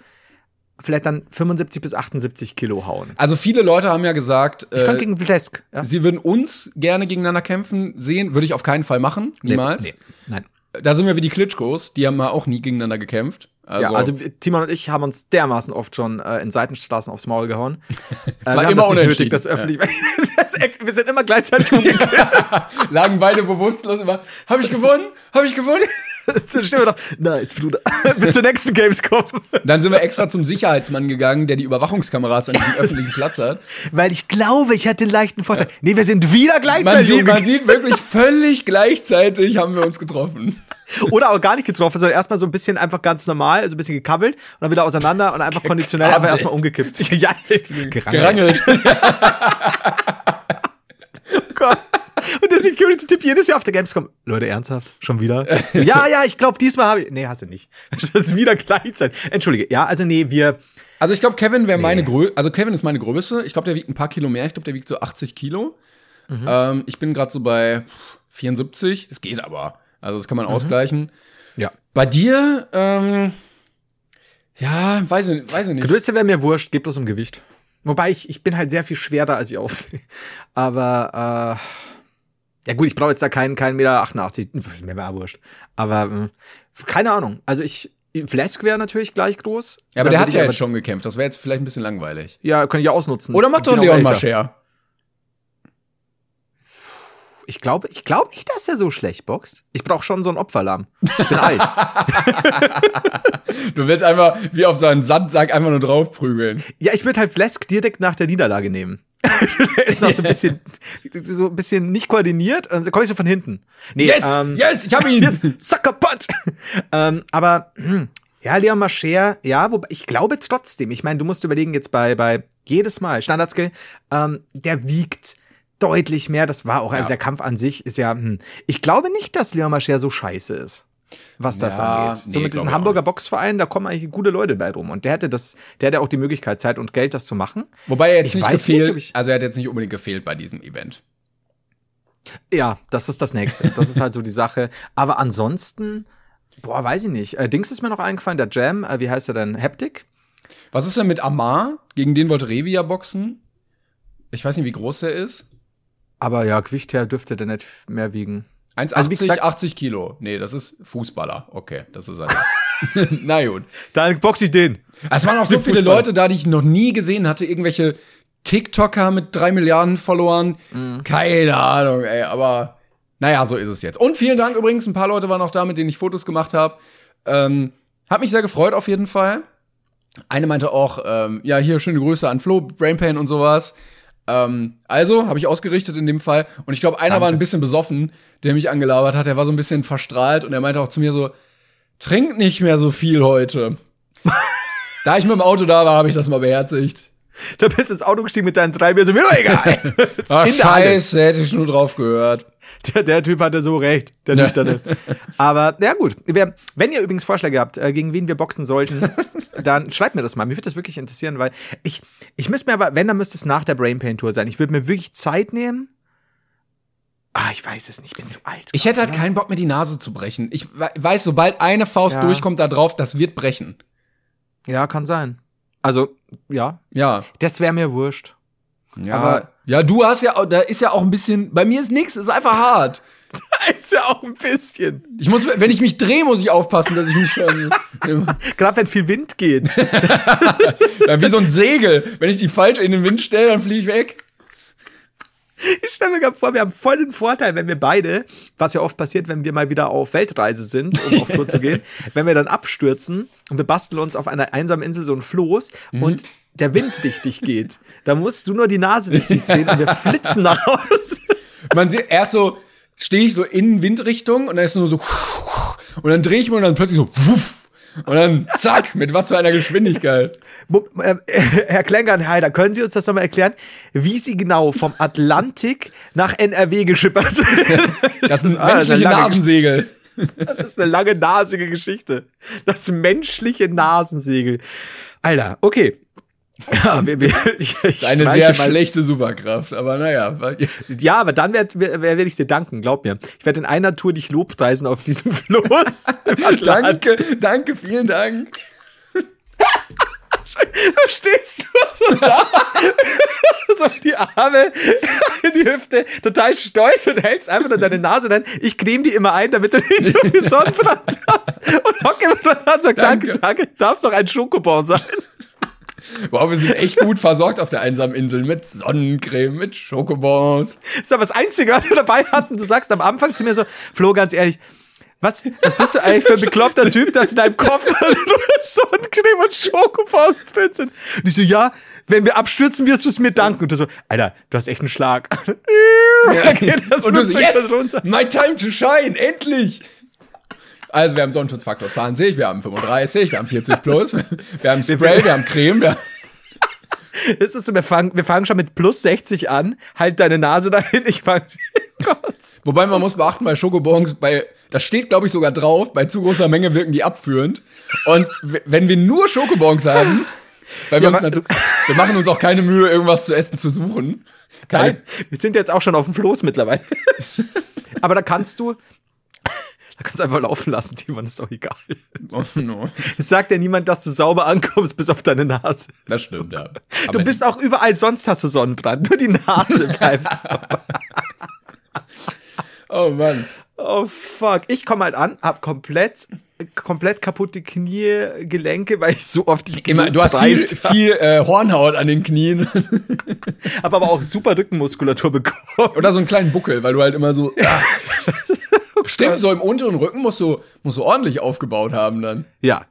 vielleicht dann 75 bis 78 Kilo hauen. Also viele Leute haben ja gesagt, Ich kann äh, gegen Vlesk. Ja? sie würden uns gerne gegeneinander kämpfen sehen, würde ich auf keinen Fall machen, niemals. Nee, nein. Da sind wir wie die Klitschkos, die haben mal auch nie gegeneinander gekämpft. Also, ja, also Timon und ich haben uns dermaßen oft schon äh, in Seitenstraßen aufs Maul gehauen. äh, war wir haben immer das nötig, das öffentlich. das echt, wir sind immer gleichzeitig umgekehrt. lagen beide bewusstlos immer, habe ich gewonnen? Habe ich gewonnen? Zur Stimme doch, nice, Bruder. Bis zur nächsten Gamescom. Dann sind wir extra zum Sicherheitsmann gegangen, der die Überwachungskameras an diesem öffentlichen Platz hat. Weil ich glaube, ich hatte den leichten Vorteil. Nee, wir sind wieder Man gleichzeitig sieht, man sieht wirklich völlig gleichzeitig haben wir uns getroffen. Oder auch gar nicht getroffen, sondern erstmal so ein bisschen einfach ganz normal, also ein bisschen gekabbelt und dann wieder auseinander und einfach konditionell einfach erstmal umgekippt. ja, gerangelt. Gerangelt. der Security-Tipp jedes Jahr auf der Gamescom. Leute, ernsthaft? Schon wieder? So, ja, ja, ich glaube, diesmal habe ich. Nee, hast du nicht. Das ist wieder gleich sein. Entschuldige. Ja, also nee, wir. Also ich glaube, Kevin wäre meine Größe. Also Kevin ist meine Größe. Ich glaube, der wiegt ein paar Kilo mehr. Ich glaube, der wiegt so 80 Kilo. Ähm, ich bin gerade so bei 74. Das geht aber. Also das kann man ausgleichen. Ja. Bei dir, ähm, ja, weiß ich, weiß ich nicht. Größe wäre mir wurscht, geht bloß um Gewicht. Wobei ich, ich bin halt sehr viel schwerer, als ich aussehe. Aber, äh, ja gut, ich brauche jetzt da keinen, keinen Meter 88. Mir wäre wurscht. Aber, ähm, keine Ahnung. Also ich, Flask wäre natürlich gleich groß. Ja, aber der hat ja jetzt schon gekämpft. Das wäre jetzt vielleicht ein bisschen langweilig. Ja, kann ich ja ausnutzen. Oder mach Ich doch Leon. Mascher. Ich glaube, ich glaube nicht, dass er so schlecht boxt. Ich brauche schon so einen Opferlamm. Ich bin alt. Du willst einfach wie auf so einen Sandsack einfach nur draufprügeln. Ja, ich würde halt Flask direkt nach der Niederlage nehmen. der ist noch so ein bisschen, so ein bisschen nicht koordiniert. Und dann komme ich so von hinten. Nee, Yes, ähm, yes, ich hab ihn. Yes, Sucker Punch! ähm, aber, hm, ja, Leon Mascher, ja, wobei, ich glaube trotzdem, ich meine, du musst überlegen, jetzt bei, bei jedes Mal, Standardskill, ähm, der wiegt deutlich mehr, das war auch, also Ja. der Kampf an sich ist ja, hm, ich glaube nicht, dass Leon Mascher so scheiße ist. Was das Ja, angeht. So nee, mit diesem Hamburger Boxverein, da kommen eigentlich gute Leute bei rum. Und der hätte das, der hätte auch die Möglichkeit, Zeit und Geld, das zu machen. Wobei er jetzt Ich nicht nicht, gefehlt, ich- also er hat jetzt nicht unbedingt gefehlt bei diesem Event. Ja, das ist das Nächste. Das ist halt so die Sache. Aber ansonsten, boah, weiß ich nicht. Äh, Dings ist mir noch eingefallen, der Jam, äh, wie heißt er denn? Haptic? Was ist denn mit Amar? Gegen den wollte Revi ja boxen. Ich weiß nicht, wie groß er ist. Aber ja, Gewicht her dürfte der nicht mehr wiegen. 1,80, Also gesagt- 80 Kilo. Nee, das ist Fußballer. Okay, das ist er. Na gut. Dann box ich den. Es waren auch so viele Fußballer. Leute da, die ich noch nie gesehen hatte. Irgendwelche TikToker mit drei Milliarden Followern. Mhm. Keine Ahnung, ey. Aber naja, so ist es jetzt. Und vielen Dank übrigens. Ein paar Leute waren auch da, mit denen ich Fotos gemacht habe. Ähm, hat mich sehr gefreut auf jeden Fall. Eine meinte auch, ähm, ja, hier schöne Grüße an Flo, Brainpain und sowas. Ähm, also, habe ich ausgerichtet in dem Fall. Und ich glaube, einer war ein bisschen besoffen, der mich angelabert hat. Der war so ein bisschen verstrahlt und er meinte auch zu mir so, trink nicht mehr so viel heute. da ich mit dem Auto da war, habe ich das mal beherzigt. Da bist du ins Auto gestiegen mit deinen drei Bier, so mir doch egal. Ah, der Halle. scheiße, hätte ich nur drauf gehört. Der, der Typ hatte so recht, der Nüchterne. Aber, ja gut. Wenn ihr übrigens Vorschläge habt, äh, gegen wen wir boxen sollten, dann schreibt mir das mal. Mich würde das wirklich interessieren, weil ich, ich müsste mir aber, wenn, dann müsste es nach der Brain Pain Tour sein. Ich würde mir wirklich Zeit nehmen. Ah, ich weiß es nicht, ich bin zu alt. Ich hätte halt keinen Bock, mir die Nase zu brechen. Ich we- weiß, sobald eine Faust Ja. durchkommt da drauf, das wird brechen. Ja, kann sein. Also, ja, Ja. das wäre mir wurscht. Ja, Aber- ja, du hast ja, auch- da ist ja auch ein bisschen, bei mir ist nix, ist einfach hart. Ist ja auch ein bisschen. Ich muss, wenn ich mich drehe, muss ich aufpassen, dass ich mich schon, Gerade wenn viel Wind geht. ja, wie so ein Segel. Wenn ich die falsch in den Wind stelle, dann fliege ich weg. Ich stelle mir gerade vor, wir haben voll den Vorteil, wenn wir beide, was ja oft passiert, wenn wir mal wieder auf Weltreise sind, um auf Tour zu gehen, wenn wir dann abstürzen und wir basteln uns auf einer einsamen Insel so ein Floß und der Wind dichtig geht, dann musst du nur die Nase dichtig drehen und wir flitzen nach Hause. Man sieht erst so, stehe ich so in Windrichtung und dann ist nur so, und dann drehe ich mich und dann plötzlich so, wuff. Und dann zack, mit was für einer Geschwindigkeit. Äh, Herr Klängernheider, können Sie uns das nochmal erklären, wie Sie genau vom Atlantik nach NRW geschippert sind? Das ist ein Ah, menschliche Nasensegel. Das ist eine lange nasige Geschichte. Das menschliche Nasensegel. Alter, okay. Ja, wir, wir, ich, ich Eine sehr schlechte Superkraft, aber naja. Ja, aber dann werde werd, werd ich dir danken, glaub mir. Ich werde in einer Tour dich lobpreisen auf diesem Floß. Atlantik. Danke, danke, vielen Dank. Da stehst du so da, so die Arme in die Hüfte, total stolz und hältst einfach nur deine Nase dann. Ich creme die immer ein, damit du nicht so viel Sonnenbrand hast. Und hock immer nur da und sag, danke, Danke. danke, darfst doch ein Schokobon sein. Wow, wir sind echt gut versorgt auf der einsamen Insel mit Sonnencreme, mit Schokobons. Das ist aber das Einzige, was wir dabei hatten. Du sagst am Anfang zu mir so, Flo, ganz ehrlich, was, was bist du eigentlich für ein bekloppter Typ, dass in deinem Kopf nur Sonnencreme und Schokobons drin sind? Und ich so, ja, wenn wir abstürzen, wirst du es mir danken. Und du so, Alter, du hast echt einen Schlag. Ja. Geht das Und du so, yes, runter. my time to shine, endlich. Also wir haben Sonnenschutzfaktor 20, wir haben 35, wir haben 40 plus, wir haben Spray, wir haben Creme, wir Das ist so, wir fangen, wir fangen schon mit plus 60 an. Halt deine Nase dahin. Ich fange Wobei man muss beachten, bei Schokobons, bei, da steht, glaube ich, sogar drauf, bei zu großer Menge wirken die abführend. Und wenn wir nur Schokobons haben, weil wir, Ja, uns wir machen uns auch keine Mühe, irgendwas zu essen zu suchen. Keine, Nein, wir sind jetzt auch schon auf dem Floß mittlerweile. Aber da kannst du, da kannst du einfach laufen lassen, Timon, ist doch egal. Oh, no. Es sagt ja niemand, dass du sauber ankommst, bis auf deine Nase. Das stimmt, ja. Du Aber- bist auch überall sonst hast du Sonnenbrand, nur die Nase bleibt sauber. Oh Mann. Oh fuck, ich komme halt an, hab komplett komplett kaputte Knie, Gelenke, weil ich so oft die Immer, du hast viel, Preis- viel äh, Hornhaut an den Knien. hab aber auch super Rückenmuskulatur bekommen. Oder so einen kleinen Buckel, weil du halt immer so. Ah. Stimmt, so im unteren Rücken musst du, musst du ordentlich aufgebaut haben dann. Ja.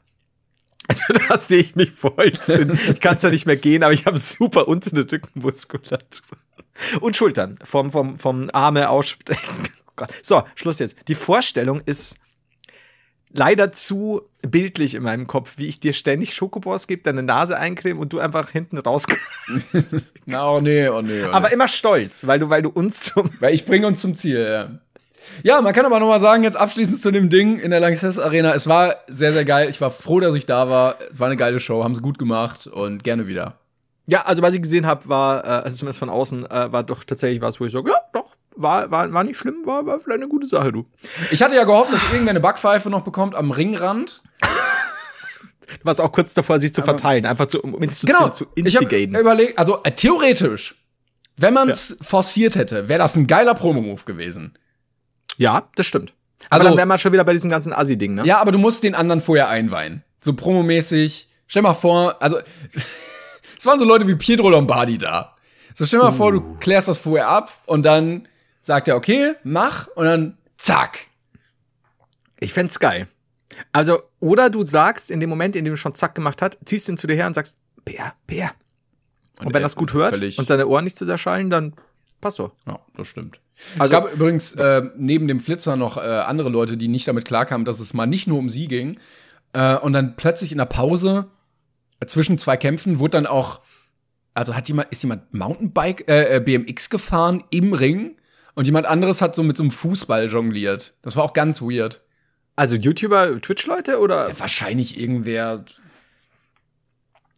Also da sehe ich mich voll. Ich kann zwar nicht mehr gehen, aber ich habe super untere Rückenmuskulatur. Und Schultern. Vom, vom, vom Arme ausstrecken. Oh. So, Schluss jetzt. Die Vorstellung ist leider zu bildlich in meinem Kopf, wie ich dir ständig Schokobors gebe, deine Nase eincreme und du einfach hinten raus. Na, oh nee, oh nee. Oh Aber nee. immer stolz, weil du, weil du uns zum. Weil ich bringe uns zum Ziel, ja. Ja, man kann aber noch mal sagen, jetzt abschließend zu dem Ding in der Lanxess Arena. Es war sehr, sehr geil. Ich war froh, dass ich da war. War eine geile Show, haben sie gut gemacht und gerne wieder. Ja, also was ich gesehen habe, war, äh, also zumindest von außen, äh, war doch tatsächlich was, wo ich sage, ja, doch, war, war, war nicht schlimm, war, war vielleicht eine gute Sache, du. Ich hatte ja gehofft, dass irgendwer eine Backpfeife noch bekommt am Ringrand. Du warst auch kurz davor, sich zu verteilen, einfach zu, um zu, Genau. zu Ich instigaten. überlegt, also äh, theoretisch, wenn man es forciert hätte, wäre das ein geiler Promo-Move gewesen. Ja, das stimmt. Aber Also- dann wären wir schon wieder bei diesem ganzen Assi-Ding, ne? Ja, aber du musst den anderen vorher einweihen. So promomäßig. Stell mal vor, also es waren so Leute wie Pietro Lombardi da. So stell mal vor, du klärst das vorher ab und dann sagt er, okay, mach und dann zack. Ich fänd's geil. Also, oder du sagst in dem Moment, in dem du schon zack gemacht hast, ziehst ihn zu dir her und sagst, Bär, Bär. Und, wenn er das gut hört und seine Ohren nicht zu sehr schallen, dann passt so. Ja, das stimmt. Also- es gab übrigens äh, neben dem Flitzer noch äh, andere Leute, die nicht damit klarkamen, dass es mal nicht nur um sie ging. Äh, und dann plötzlich in der Pause zwischen zwei Kämpfen wurde dann auch, also hat jemand, ist jemand Mountainbike, äh, äh, BMX gefahren im Ring und jemand anderes hat so mit so einem Fußball jongliert. Das war auch ganz weird. Also YouTuber, Twitch-Leute oder? Wahrscheinlich irgendwer.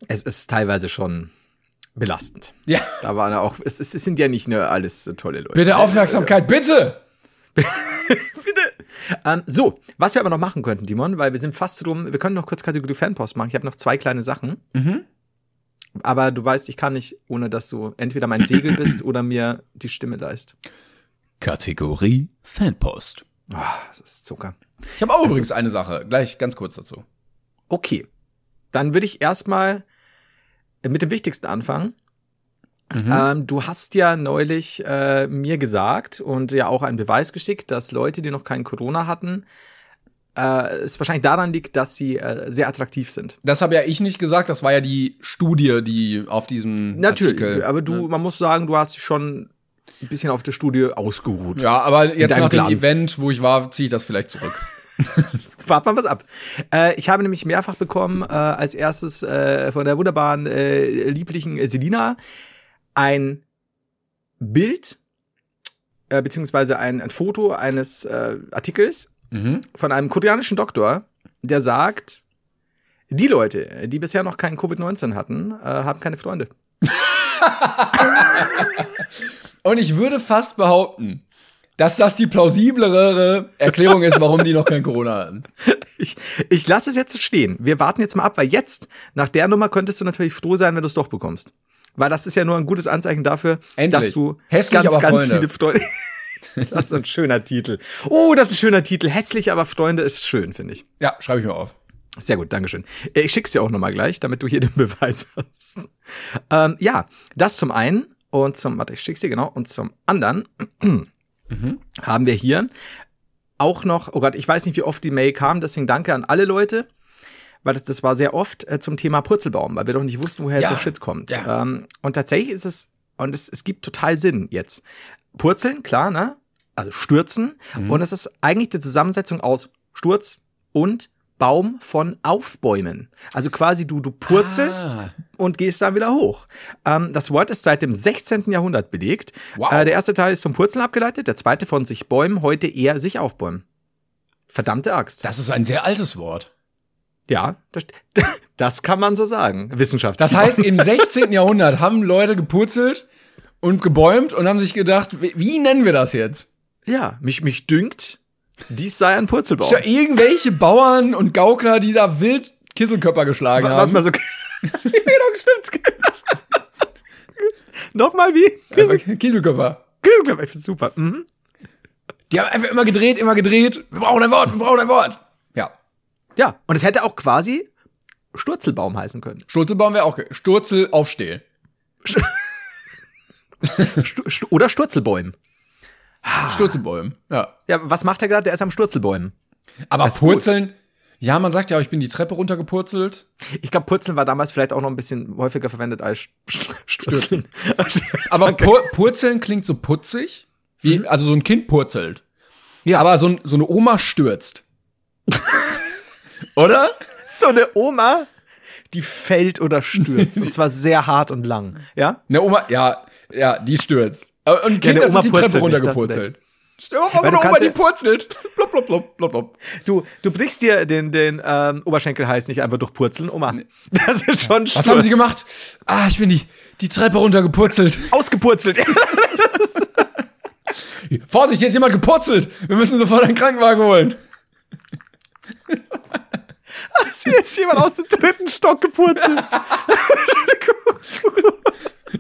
Es ist teilweise schon belastend. Ja, Da waren auch, es, es sind ja nicht nur alles tolle Leute. bitte Aufmerksamkeit, bitte! Ähm, so, was wir aber noch machen könnten, Dimon, weil wir sind fast rum, wir können noch kurz Kategorie Fanpost machen. Ich habe noch zwei kleine Sachen. Mhm. Aber du weißt, ich kann nicht, ohne dass du entweder mein Segel bist oder mir die Stimme leist. Kategorie Fanpost. Ah, das ist Zucker. Ich habe auch Das übrigens eine Sache, gleich ganz kurz dazu. Okay. Dann würde ich erstmal mit dem Wichtigsten anfangen. Ähm, du hast ja neulich äh, mir gesagt und ja auch einen Beweis geschickt, dass Leute, die noch kein Corona hatten, äh, es wahrscheinlich daran liegt, dass sie äh, sehr attraktiv sind. Das habe ja ich nicht gesagt, das war ja die Studie, die auf diesem Natürlich, Artikel. aber du, man muss sagen, du hast schon ein bisschen auf der Studie ausgeruht. Ja, aber jetzt nach dem Glanz. Event, wo ich war, ziehe ich das vielleicht zurück. Wart mal was ab. Äh, ich habe nämlich mehrfach bekommen, äh, als erstes äh, von der wunderbaren, äh, lieblichen Selina, ein Bild, äh, beziehungsweise ein, ein Foto eines äh, Artikels Mhm. von einem koreanischen Doktor, der sagt, die Leute, die bisher noch kein Covid-19 hatten, haben keine Freunde. Und ich würde fast behaupten, dass das die plausiblere Erklärung ist, warum die noch kein Corona hatten. Ich, ich lasse es jetzt so stehen. Wir warten jetzt mal ab, weil jetzt, nach der Nummer, könntest du natürlich froh sein, wenn du es doch bekommst. Weil das ist ja nur ein gutes Anzeichen dafür, Endlich. dass du Hässlich, ganz, ganz Freunde. viele Freunde. das ist ein schöner Titel. Oh, das ist ein schöner Titel. Hässlich, aber Freunde ist schön, finde ich. Ja, schreibe ich mir auf. Sehr gut, Dankeschön. Äh, Ich schick's dir auch nochmal gleich, damit du hier den Beweis hast. Ähm, ja, das zum einen und zum, warte, ich schick's dir genau, und zum anderen haben wir hier auch noch, oh Gott, ich weiß nicht, wie oft die Mail kam, deswegen danke an alle Leute, weil das, das war sehr oft äh, zum Thema Purzelbaum, weil wir doch nicht wussten, woher Ja, der Shit kommt. ja. Ähm, und tatsächlich ist es, und es, es gibt total Sinn jetzt. Purzeln, klar, ne? Also stürzen. Mhm. Und es ist eigentlich die Zusammensetzung aus Sturz und Baum von Aufbäumen. Also quasi du, du purzelst Ah. Und gehst dann wieder hoch. Ähm, das Wort ist seit dem 16. Jahrhundert belegt. Wow. Äh, der erste Teil ist vom Purzeln abgeleitet, der zweite von sich bäumen, heute eher sich aufbäumen. Verdammte Axt. Das ist ein sehr altes Wort. Ja, das, das kann man so sagen. Wissenschaft. Das heißt, im 16. Jahrhundert haben Leute gepurzelt und gebäumt und haben sich gedacht, wie, wie nennen wir das jetzt? ja, mich, mich dünkt, dies sei ein Purzelbaum. Ja, irgendwelche Bauern und Gaukler, die da wild Kisselkörper geschlagen Was haben. man so. Genau, stimmt. Nochmal wie? Einfach Kieselkörper. Kisselkörper, ich find's super. Mhm. Die haben einfach immer gedreht, immer gedreht. Wir brauchen ein Wort, wir brauchen ein Wort. Ja. Ja, und es hätte auch quasi Sturzelbaum heißen können. Sturzelbaum wäre auch Sturzel aufstehen. Oder Sturzelbäumen. Sturzelbäume. Ja. Ja, was macht er gerade? Der ist am Sturzelbäumen. Aber Das. Purzeln, ja, man sagt ja, ich bin die Treppe runtergepurzelt. Ich glaube, Purzeln war damals vielleicht auch noch ein bisschen häufiger verwendet als St- Sturzeln. Aber Pur Purzeln klingt so putzig, wie, also so ein Kind purzelt. Mhm. Ja. Aber so, ein, so eine Oma stürzt. Oder? so eine Oma, die fällt oder stürzt. und zwar sehr hart und lang. Ja? Eine Oma, ja, ja, die stürzt. Und ein Kind, Oma ist die Treppe purzelt nicht, runtergepurzelt. Stell dir mal vor, so eine Oma, die purzelt. Blop, blop, blop, blop, blop. Du, du brichst dir den, den ähm, Oberschenkel heiß nicht einfach durch Purzeln, Oma. Das ist schon Was haben sie gemacht? Ah, ich bin die, die Treppe runtergepurzelt. Ausgepurzelt. Vorsicht, hier ist jemand gepurzelt. Wir müssen sofort einen Krankenwagen holen. Hier ist jemand aus dem dritten Stock gepurzelt.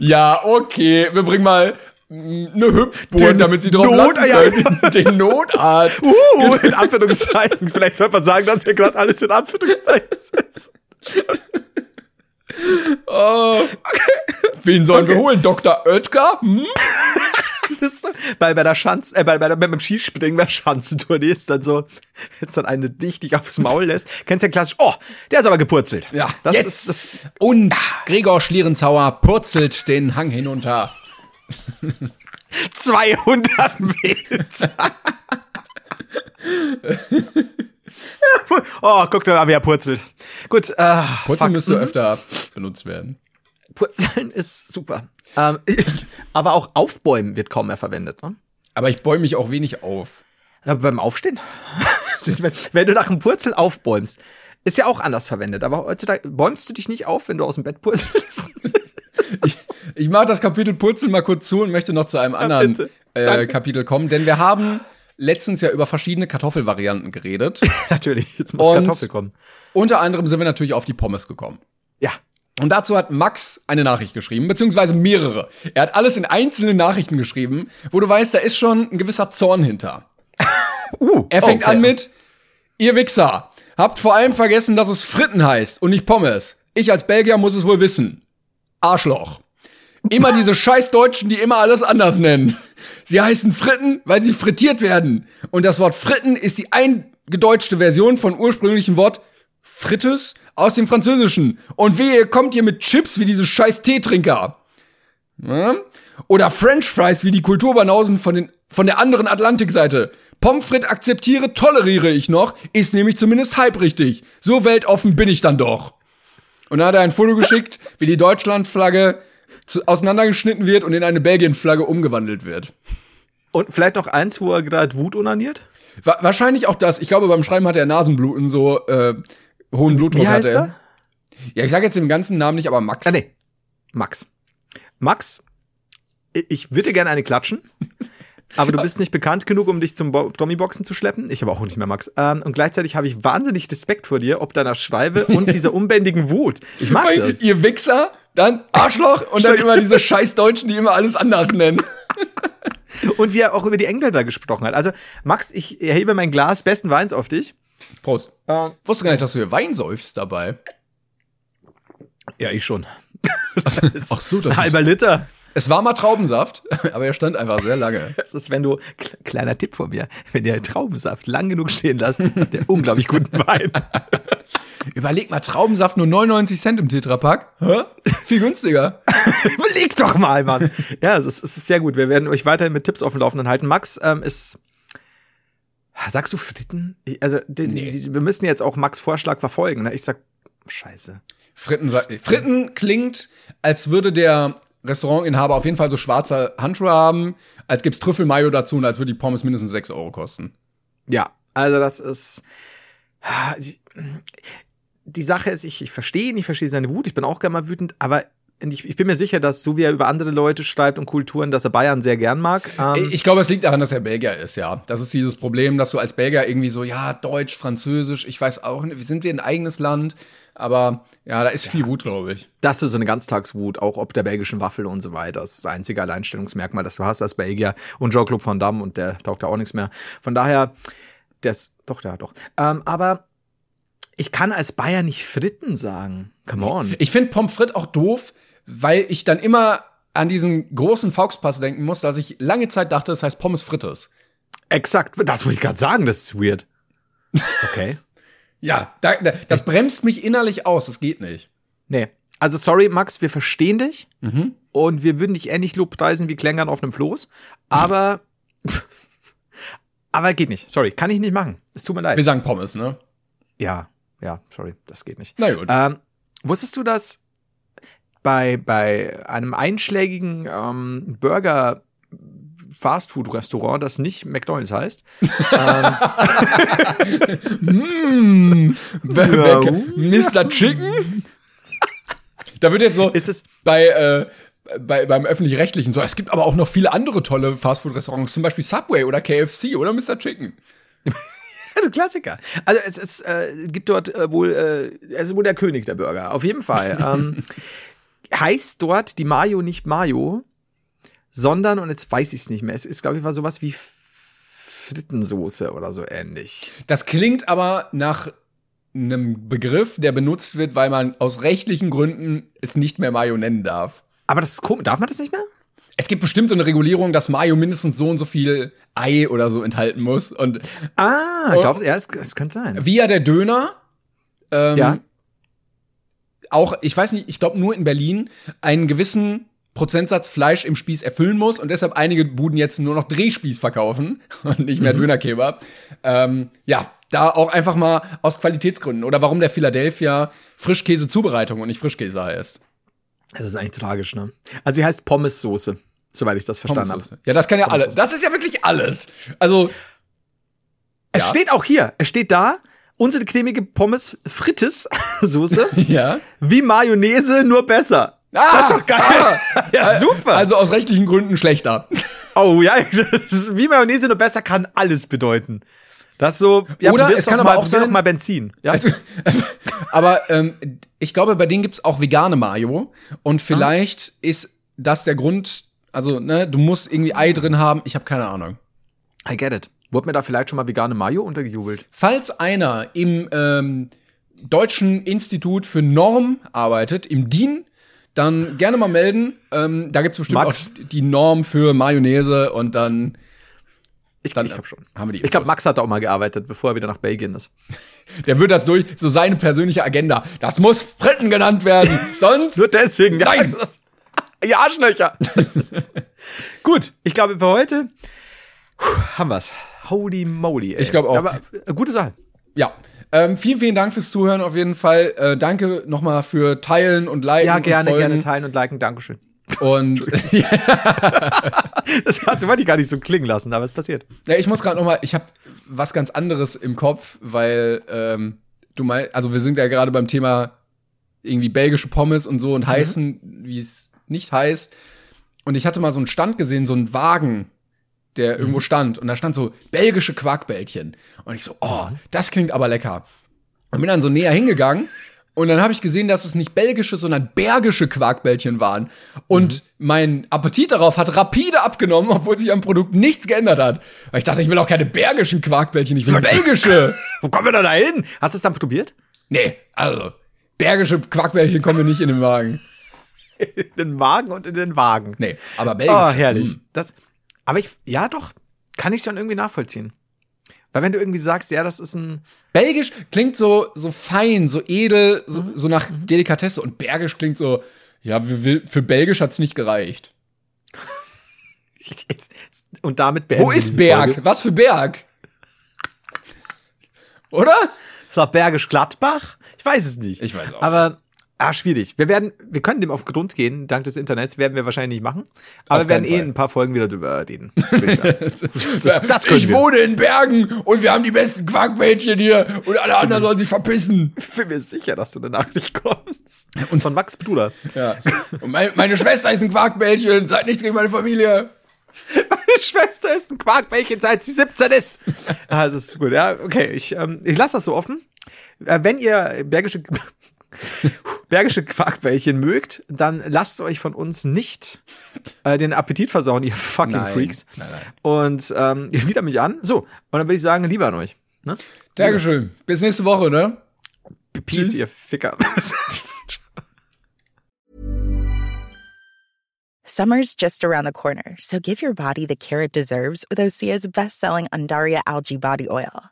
Ja, okay, wir bringen mal eine Hüpfburg, Den damit sie drauf Not- landen ja. Den Notarzt. Uh, in Anführungszeichen. Vielleicht sollte man sagen, dass wir gerade alles in Anführungszeichen setzen. Wen sollen wir holen? Dr. Oetker? Hm? So, bei, bei der Schanz, äh, bei, bei der, beim Skispringen bei der Schanzentournee ist dann so, jetzt dann eine dich aufs Maul lässt. Kennst du ja klassisch, oh, der ist aber gepurzelt. Ja, das jetzt. ist das. Und Gregor Schlierenzauer purzelt den Hang hinunter. 200 Meter. oh, guck mal, wie er purzelt. Gut, äh, Purzeln müsste öfter benutzt werden. Purzeln ist super. Ähm, aber auch Aufbäumen wird kaum mehr verwendet. Ne? Aber ich bäume mich auch wenig auf. Aber beim Aufstehen? wenn, wenn du nach dem Purzeln aufbäumst, ist ja auch anders verwendet. Aber heutzutage bäumst du dich nicht auf, wenn du aus dem Bett purzelst? Ich mache das Kapitel Purzeln mal kurz zu und möchte noch zu einem anderen bitte. äh. Kapitel kommen, denn wir haben letztens ja über verschiedene Kartoffelvarianten geredet. Natürlich, jetzt muss Und- Kartoffel kommen. Unter anderem sind wir natürlich auf die Pommes gekommen. Ja. Und dazu hat Max eine Nachricht geschrieben, beziehungsweise mehrere. Er hat alles in einzelne Nachrichten geschrieben, wo du weißt, da ist schon ein gewisser Zorn hinter. Uh, Er fängt okay. an mit, ihr Wichser, habt vor allem vergessen, dass es Fritten heißt und nicht Pommes. Ich als Belgier muss es wohl wissen. Arschloch. Immer diese scheiß Deutschen, die immer alles anders nennen. Sie heißen Fritten, weil sie frittiert werden. Und das Wort Fritten ist die eingedeutschte Version von ursprünglichen Wort Frittes aus dem Französischen. Und wehe, ihr kommt hier mit Chips wie diese scheiß Teetrinker. Ja? Oder French Fries wie die Kulturbanausen von, den, von der anderen Atlantikseite. Pommes frites akzeptiere, toleriere ich noch, ist nämlich zumindest halb richtig. So weltoffen bin ich dann doch. Und dann hat er ein Foto geschickt, wie die Deutschlandflagge auseinandergeschnitten wird und in eine Belgien-Flagge umgewandelt wird. Und vielleicht noch eins, wo er gerade Wut unaniert? Wa wahrscheinlich auch das. Ich glaube, beim Schreiben hat er Nasenbluten, so äh, hohen Blutdruck Wie heißt hat er. er? Ja, ich sage jetzt den ganzen Namen nicht, aber Max. Ah, nee. Max. Max, ich würde gerne eine klatschen. Aber du bist nicht bekannt genug, um dich zum Bo- Tommy-Boxen zu schleppen. Ich aber auch nicht mehr, Max. Ähm, und gleichzeitig habe ich wahnsinnig Respekt vor dir, ob deiner Schreibe und dieser unbändigen Wut. Ich mag Weil das. Ihr Wichser, dann Arschloch und dann immer diese scheiß Deutschen, die immer alles anders nennen. Und wie er auch über die Engländer gesprochen hat. Also, Max, ich erhebe mein Glas besten Weins auf dich. Prost. Ähm, Wusste gar nicht, dass du hier Wein säufst dabei. ja, ich schon. Ach so, das Halber Liter. Es war mal Traubensaft, aber er stand einfach sehr lange. Das ist, wenn du, kle- kleiner Tipp von mir, wenn ihr Traubensaft lang genug stehen lasst, habt ihr unglaublich guten Wein. Überleg mal, Traubensaft nur 99 Cent im Tetrapack. Hä? Viel günstiger. Überleg doch mal, Mann. Ja, es ist, es ist sehr gut. Wir werden euch weiterhin mit Tipps auf dem Laufenden halten. Max ähm, ist. Sagst du Fritten? Also, die, die, die, wir müssen jetzt auch Max Vorschlag verfolgen. Ne? Ich sag, scheiße. Fritten, Fritten klingt, als würde der Restaurantinhaber auf jeden Fall so schwarze Handschuhe haben, als gibt's Trüffelmayo dazu und als würde die Pommes mindestens 6 Euro kosten. Ja, also das ist. Die Sache ist, ich, ich verstehe ihn, ich verstehe seine Wut, ich bin auch gerne mal wütend, aber ich, ich bin mir sicher, dass so wie er über andere Leute schreibt und Kulturen, dass er Bayern sehr gern mag. Ähm, Ich glaube, es liegt daran, dass er Belgier ist, ja. Das ist dieses Problem, dass du als Belgier irgendwie so, ja, Deutsch, Französisch, ich weiß auch sind wir ein eigenes Land, aber ja, da ist viel Wut, glaube ich. das ist so eine Ganztagswut, auch ob der belgischen Waffel und so weiter. Das ist das einzige Alleinstellungsmerkmal, das du hast als Belgier. Und Jean-Claude Van Damme und der taugt da auch nichts mehr. Von daher, das, doch, der hat doch. Ähm, aber ich kann als Bayer nicht Fritten sagen. Come on. Ich finde Pommes frites auch doof, weil ich dann immer an diesen großen Fauxpass denken muss, dass ich lange Zeit dachte, das heißt Pommes frites. Exakt, das wollte ich gerade sagen, das ist weird. Okay. Ja, da, da, das bremst mich innerlich aus, das geht nicht. Nee. Also sorry, Max, wir verstehen dich und wir würden dich ähnlich lobpreisen wie Klängern auf einem Floß, aber aber geht nicht. Sorry, kann ich nicht machen. Es tut mir leid. Wir sagen Pommes, ne? Ja, ja, sorry, das geht nicht. Na gut. Ähm, wusstest du, dass bei, bei einem einschlägigen ähm, Burger Fastfood-Restaurant, das nicht McDonalds heißt, Wer- wer- Mr. Chicken? da wird jetzt so ist es bei, äh, bei, beim öffentlich-rechtlichen so, es gibt aber auch noch viele andere tolle Fastfood-Restaurants, zum Beispiel Subway oder KFC oder Mr. Chicken. ein Klassiker. Also es, es äh, gibt dort äh, wohl, äh, es ist wohl der König der Burger. Auf jeden Fall. ähm, heißt dort die Mayo nicht Mayo, sondern, und jetzt weiß ich es nicht mehr, es ist, glaube ich, war sowas wie Frittensoße oder so ähnlich. Das klingt aber nach einem Begriff, der benutzt wird, weil man aus rechtlichen Gründen es nicht mehr Mayo nennen darf. Aber das ist komisch. Darf man das nicht mehr? Es gibt bestimmt so eine Regulierung, dass Mayo mindestens so und so viel Ei oder so enthalten muss. Und Ah, ich glaube, ja, es, es könnte sein. via der Döner, ähm, Ja. auch, ich weiß nicht, ich glaube nur in Berlin, einen gewissen Prozentsatz Fleisch im Spieß erfüllen muss und deshalb einige Buden jetzt nur noch Drehspieß verkaufen und nicht mehr Dönerkebab. Ähm, ja, da auch einfach mal aus Qualitätsgründen. Oder warum der Philadelphia Frischkäse-Zubereitung und nicht Frischkäse heißt. Das ist eigentlich tragisch, ne? Also sie heißt Pommessoße, soweit ich das verstanden habe. Ja, das kann ja alles. Das ist ja wirklich alles. Also, Es Ja. steht auch hier, es steht da, unsere cremige Pommes Frites Soße ja. wie Mayonnaise, nur besser. Ah, das ist doch geil. ja, Äh, super. Also aus rechtlichen Gründen schlechter. oh ja, wie Mayonnaise, nur besser kann alles bedeuten. Das so, ja, Oder es kann mal, aber auch sein- mal Benzin. Ja? Also, aber ähm, ich glaube, bei denen gibt's auch vegane Mayo. Und vielleicht ist das der Grund, also, ne, du musst irgendwie Ei drin haben. Ich habe keine Ahnung. I get it. Wurde mir da vielleicht schon mal vegane Mayo untergejubelt? Falls einer im ähm, Deutschen Institut für Norm arbeitet, im DIN, dann gerne mal melden. Ähm, da gibt's bestimmt Max. auch die Norm für Mayonnaise und dann Ich, Dann ich glaube schon. haben wir die Ich glaube. Max hat da auch mal gearbeitet, bevor er wieder nach Belgien ist. Der wird das durch, so seine persönliche Agenda. Das muss Fritten genannt werden. Sonst. Nur deswegen. Nein. Ihr Arschlöcher. Gut, ich glaube für heute puh, haben wir's. Holy moly. Ey. Ich glaube auch. Aber äh, gute Sache. Ja. Ähm, vielen, vielen Dank fürs Zuhören auf jeden Fall. Äh, danke nochmal für Teilen und Liken. Ja, gerne, gerne teilen und liken. Dankeschön. Und Das hat wollte ich gar nicht so klingen lassen, aber es passiert. ja, ich muss gerade nochmal, ich habe was ganz anderes im Kopf, weil ähm, du mal, also wir sind ja gerade beim Thema irgendwie belgische Pommes und so und heißen, wie es nicht heißt. Und ich hatte mal so einen Stand gesehen, so einen Wagen, der irgendwo stand. Und da stand so belgische Quarkbällchen. Und ich so, oh, das klingt aber lecker. Und bin dann so näher hingegangen. Und dann habe ich gesehen, dass es nicht belgische, sondern bergische Quarkbällchen waren. Und mein Appetit darauf hat rapide abgenommen, obwohl sich am Produkt nichts geändert hat. Weil ich dachte, ich will auch keine bergischen Quarkbällchen, ich will belgische. Wo kommen wir denn da hin? Hast du es dann probiert? nee, also, bergische Quarkbällchen kommen mir nicht in den Wagen. In den Magen und in den Wagen. Nee, aber belgisch. Oh, herrlich. Mm. Das, aber ich, ja doch, kann ich schon irgendwie nachvollziehen. Weil wenn du irgendwie sagst, ja, das ist ein, Belgisch klingt so, so fein, so edel, so, so nach Delikatesse. Und Bergisch klingt so, ja, für, Belgisch hat's nicht gereicht. jetzt, und damit beenden Wo ist Berg? Folge. Was für Berg? Oder? Ist das Bergisch Gladbach? Ich weiß es nicht. Ich weiß auch Aber Ah, schwierig. Wir werden, wir können dem auf Grund gehen, dank des Internets, werden wir wahrscheinlich nicht machen. Aber wir werden eh Fall. ein paar Folgen wieder drüber reden. ich das, das ich wohne in Bergen und wir haben die besten Quarkbällchen hier und alle anderen sollen sich verpissen. Ich bin mir sicher, dass du eine Nachricht kommst. Und von Max Bruder. Ja. Und mein, meine Schwester ist ein Quarkbällchen, seid nicht gegen meine Familie. Meine Schwester ist ein Quarkbällchen, seit sie 17 ist. Ah, das ist gut, ja. Okay, ich, ähm, ich lasse das so offen. Äh, wenn ihr bergische, bergische Quarkbällchen mögt, dann lasst euch von uns nicht äh, den Appetit versauen, ihr fucking Nein, Freaks. nein, nein. Und ähm, ihr widert mich an. So, und dann würde ich sagen, lieber an euch. Ne? Dankeschön. Bis nächste Woche, ne? Peace, ihr Ficker. Summer's just around the corner, so give your body the care it deserves with Osea's best-selling Undaria algae body oil.